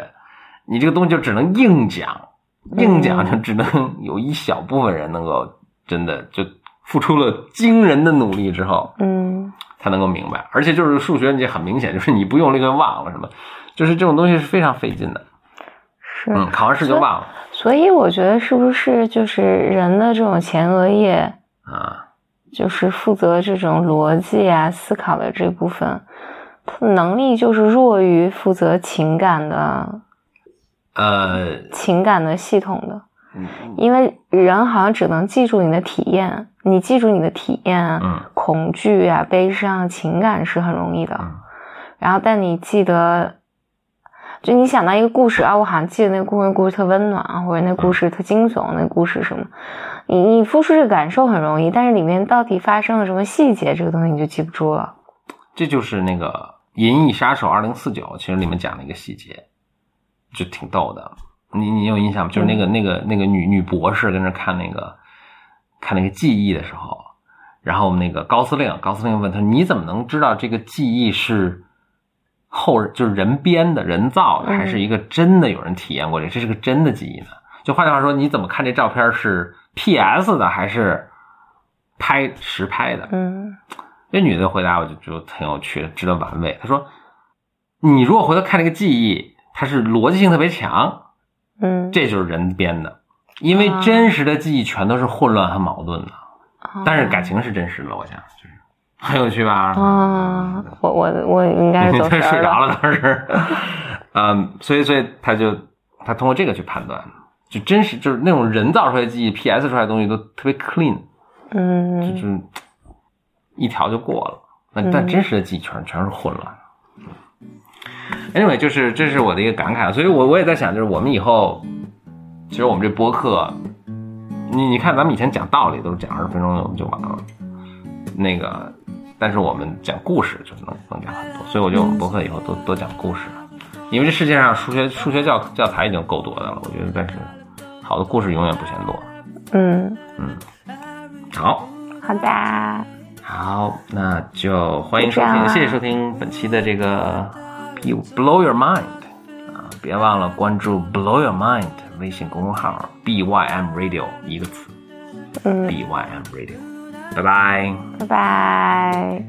你这个东西就只能硬讲，硬讲就只能有一小部分人能够。真的就付出了惊人的努力之后，嗯，才能够明白。而且就是数学，你很明显就是你不用力就忘了什么，就是这种东西是非常费劲的。是，嗯，考完试就忘了。所以我觉得是不是就是人的这种前额叶啊，就是负责这种逻辑啊思考的这部分，能力就是弱于负责情感的，呃，情感的系统的。因为人好像只能记住你的体验，你记住你的体验，恐惧啊、悲伤、情感是很容易的。然后，但你记得，就你想到一个故事啊，我好像记得那个故事，故事特温暖啊，或者那故事特惊悚，那故事什么，你你付出这个感受很容易，但是里面到底发生了什么细节，这个东西你就记不住了。这就是那个《银翼杀手二零四九》，其实里面讲了一个细节，就挺逗的。你你有印象吗？就是那个那个那个女女博士跟着看那个看那个记忆的时候，然后那个高司令高司令问他：“你怎么能知道这个记忆是后人就是人编的人造的，还是一个真的有人体验过这？这是个真的记忆呢？就换句话说，你怎么看这照片是 PS 的还是拍实拍的？”嗯，这女的回答我就觉得挺有趣的，值得玩味。她说：“你如果回头看这个记忆，它是逻辑性特别强。”嗯，这就是人编的，因为真实的记忆全都是混乱和矛盾的，但是感情是真实的，我想就是很有趣吧？啊，我我我应该是 睡着了当时，嗯，所以所以他就他通过这个去判断，就真实就是那种人造出来的记忆，PS 出来的东西都特别 clean，嗯，就是一条就过了，那但真实的记忆全全是混乱。Anyway，就是这是我的一个感慨，所以我我也在想，就是我们以后，其实我们这播客，你你看，咱们以前讲道理都是讲二十分钟就完了，那个，但是我们讲故事就能能讲很多，所以我觉得我们播客以后多多讲故事，因为这世界上数学数学教教材已经够多的了，我觉得，但是好的故事永远不嫌多。嗯。嗯，好，好的，好，那就欢迎收听，谢谢收听本期的这个。You blow your mind 啊！别忘了关注 Blow Your Mind 微信公众号 B Y M Radio 一个词，嗯，B Y M Radio，拜拜，拜拜。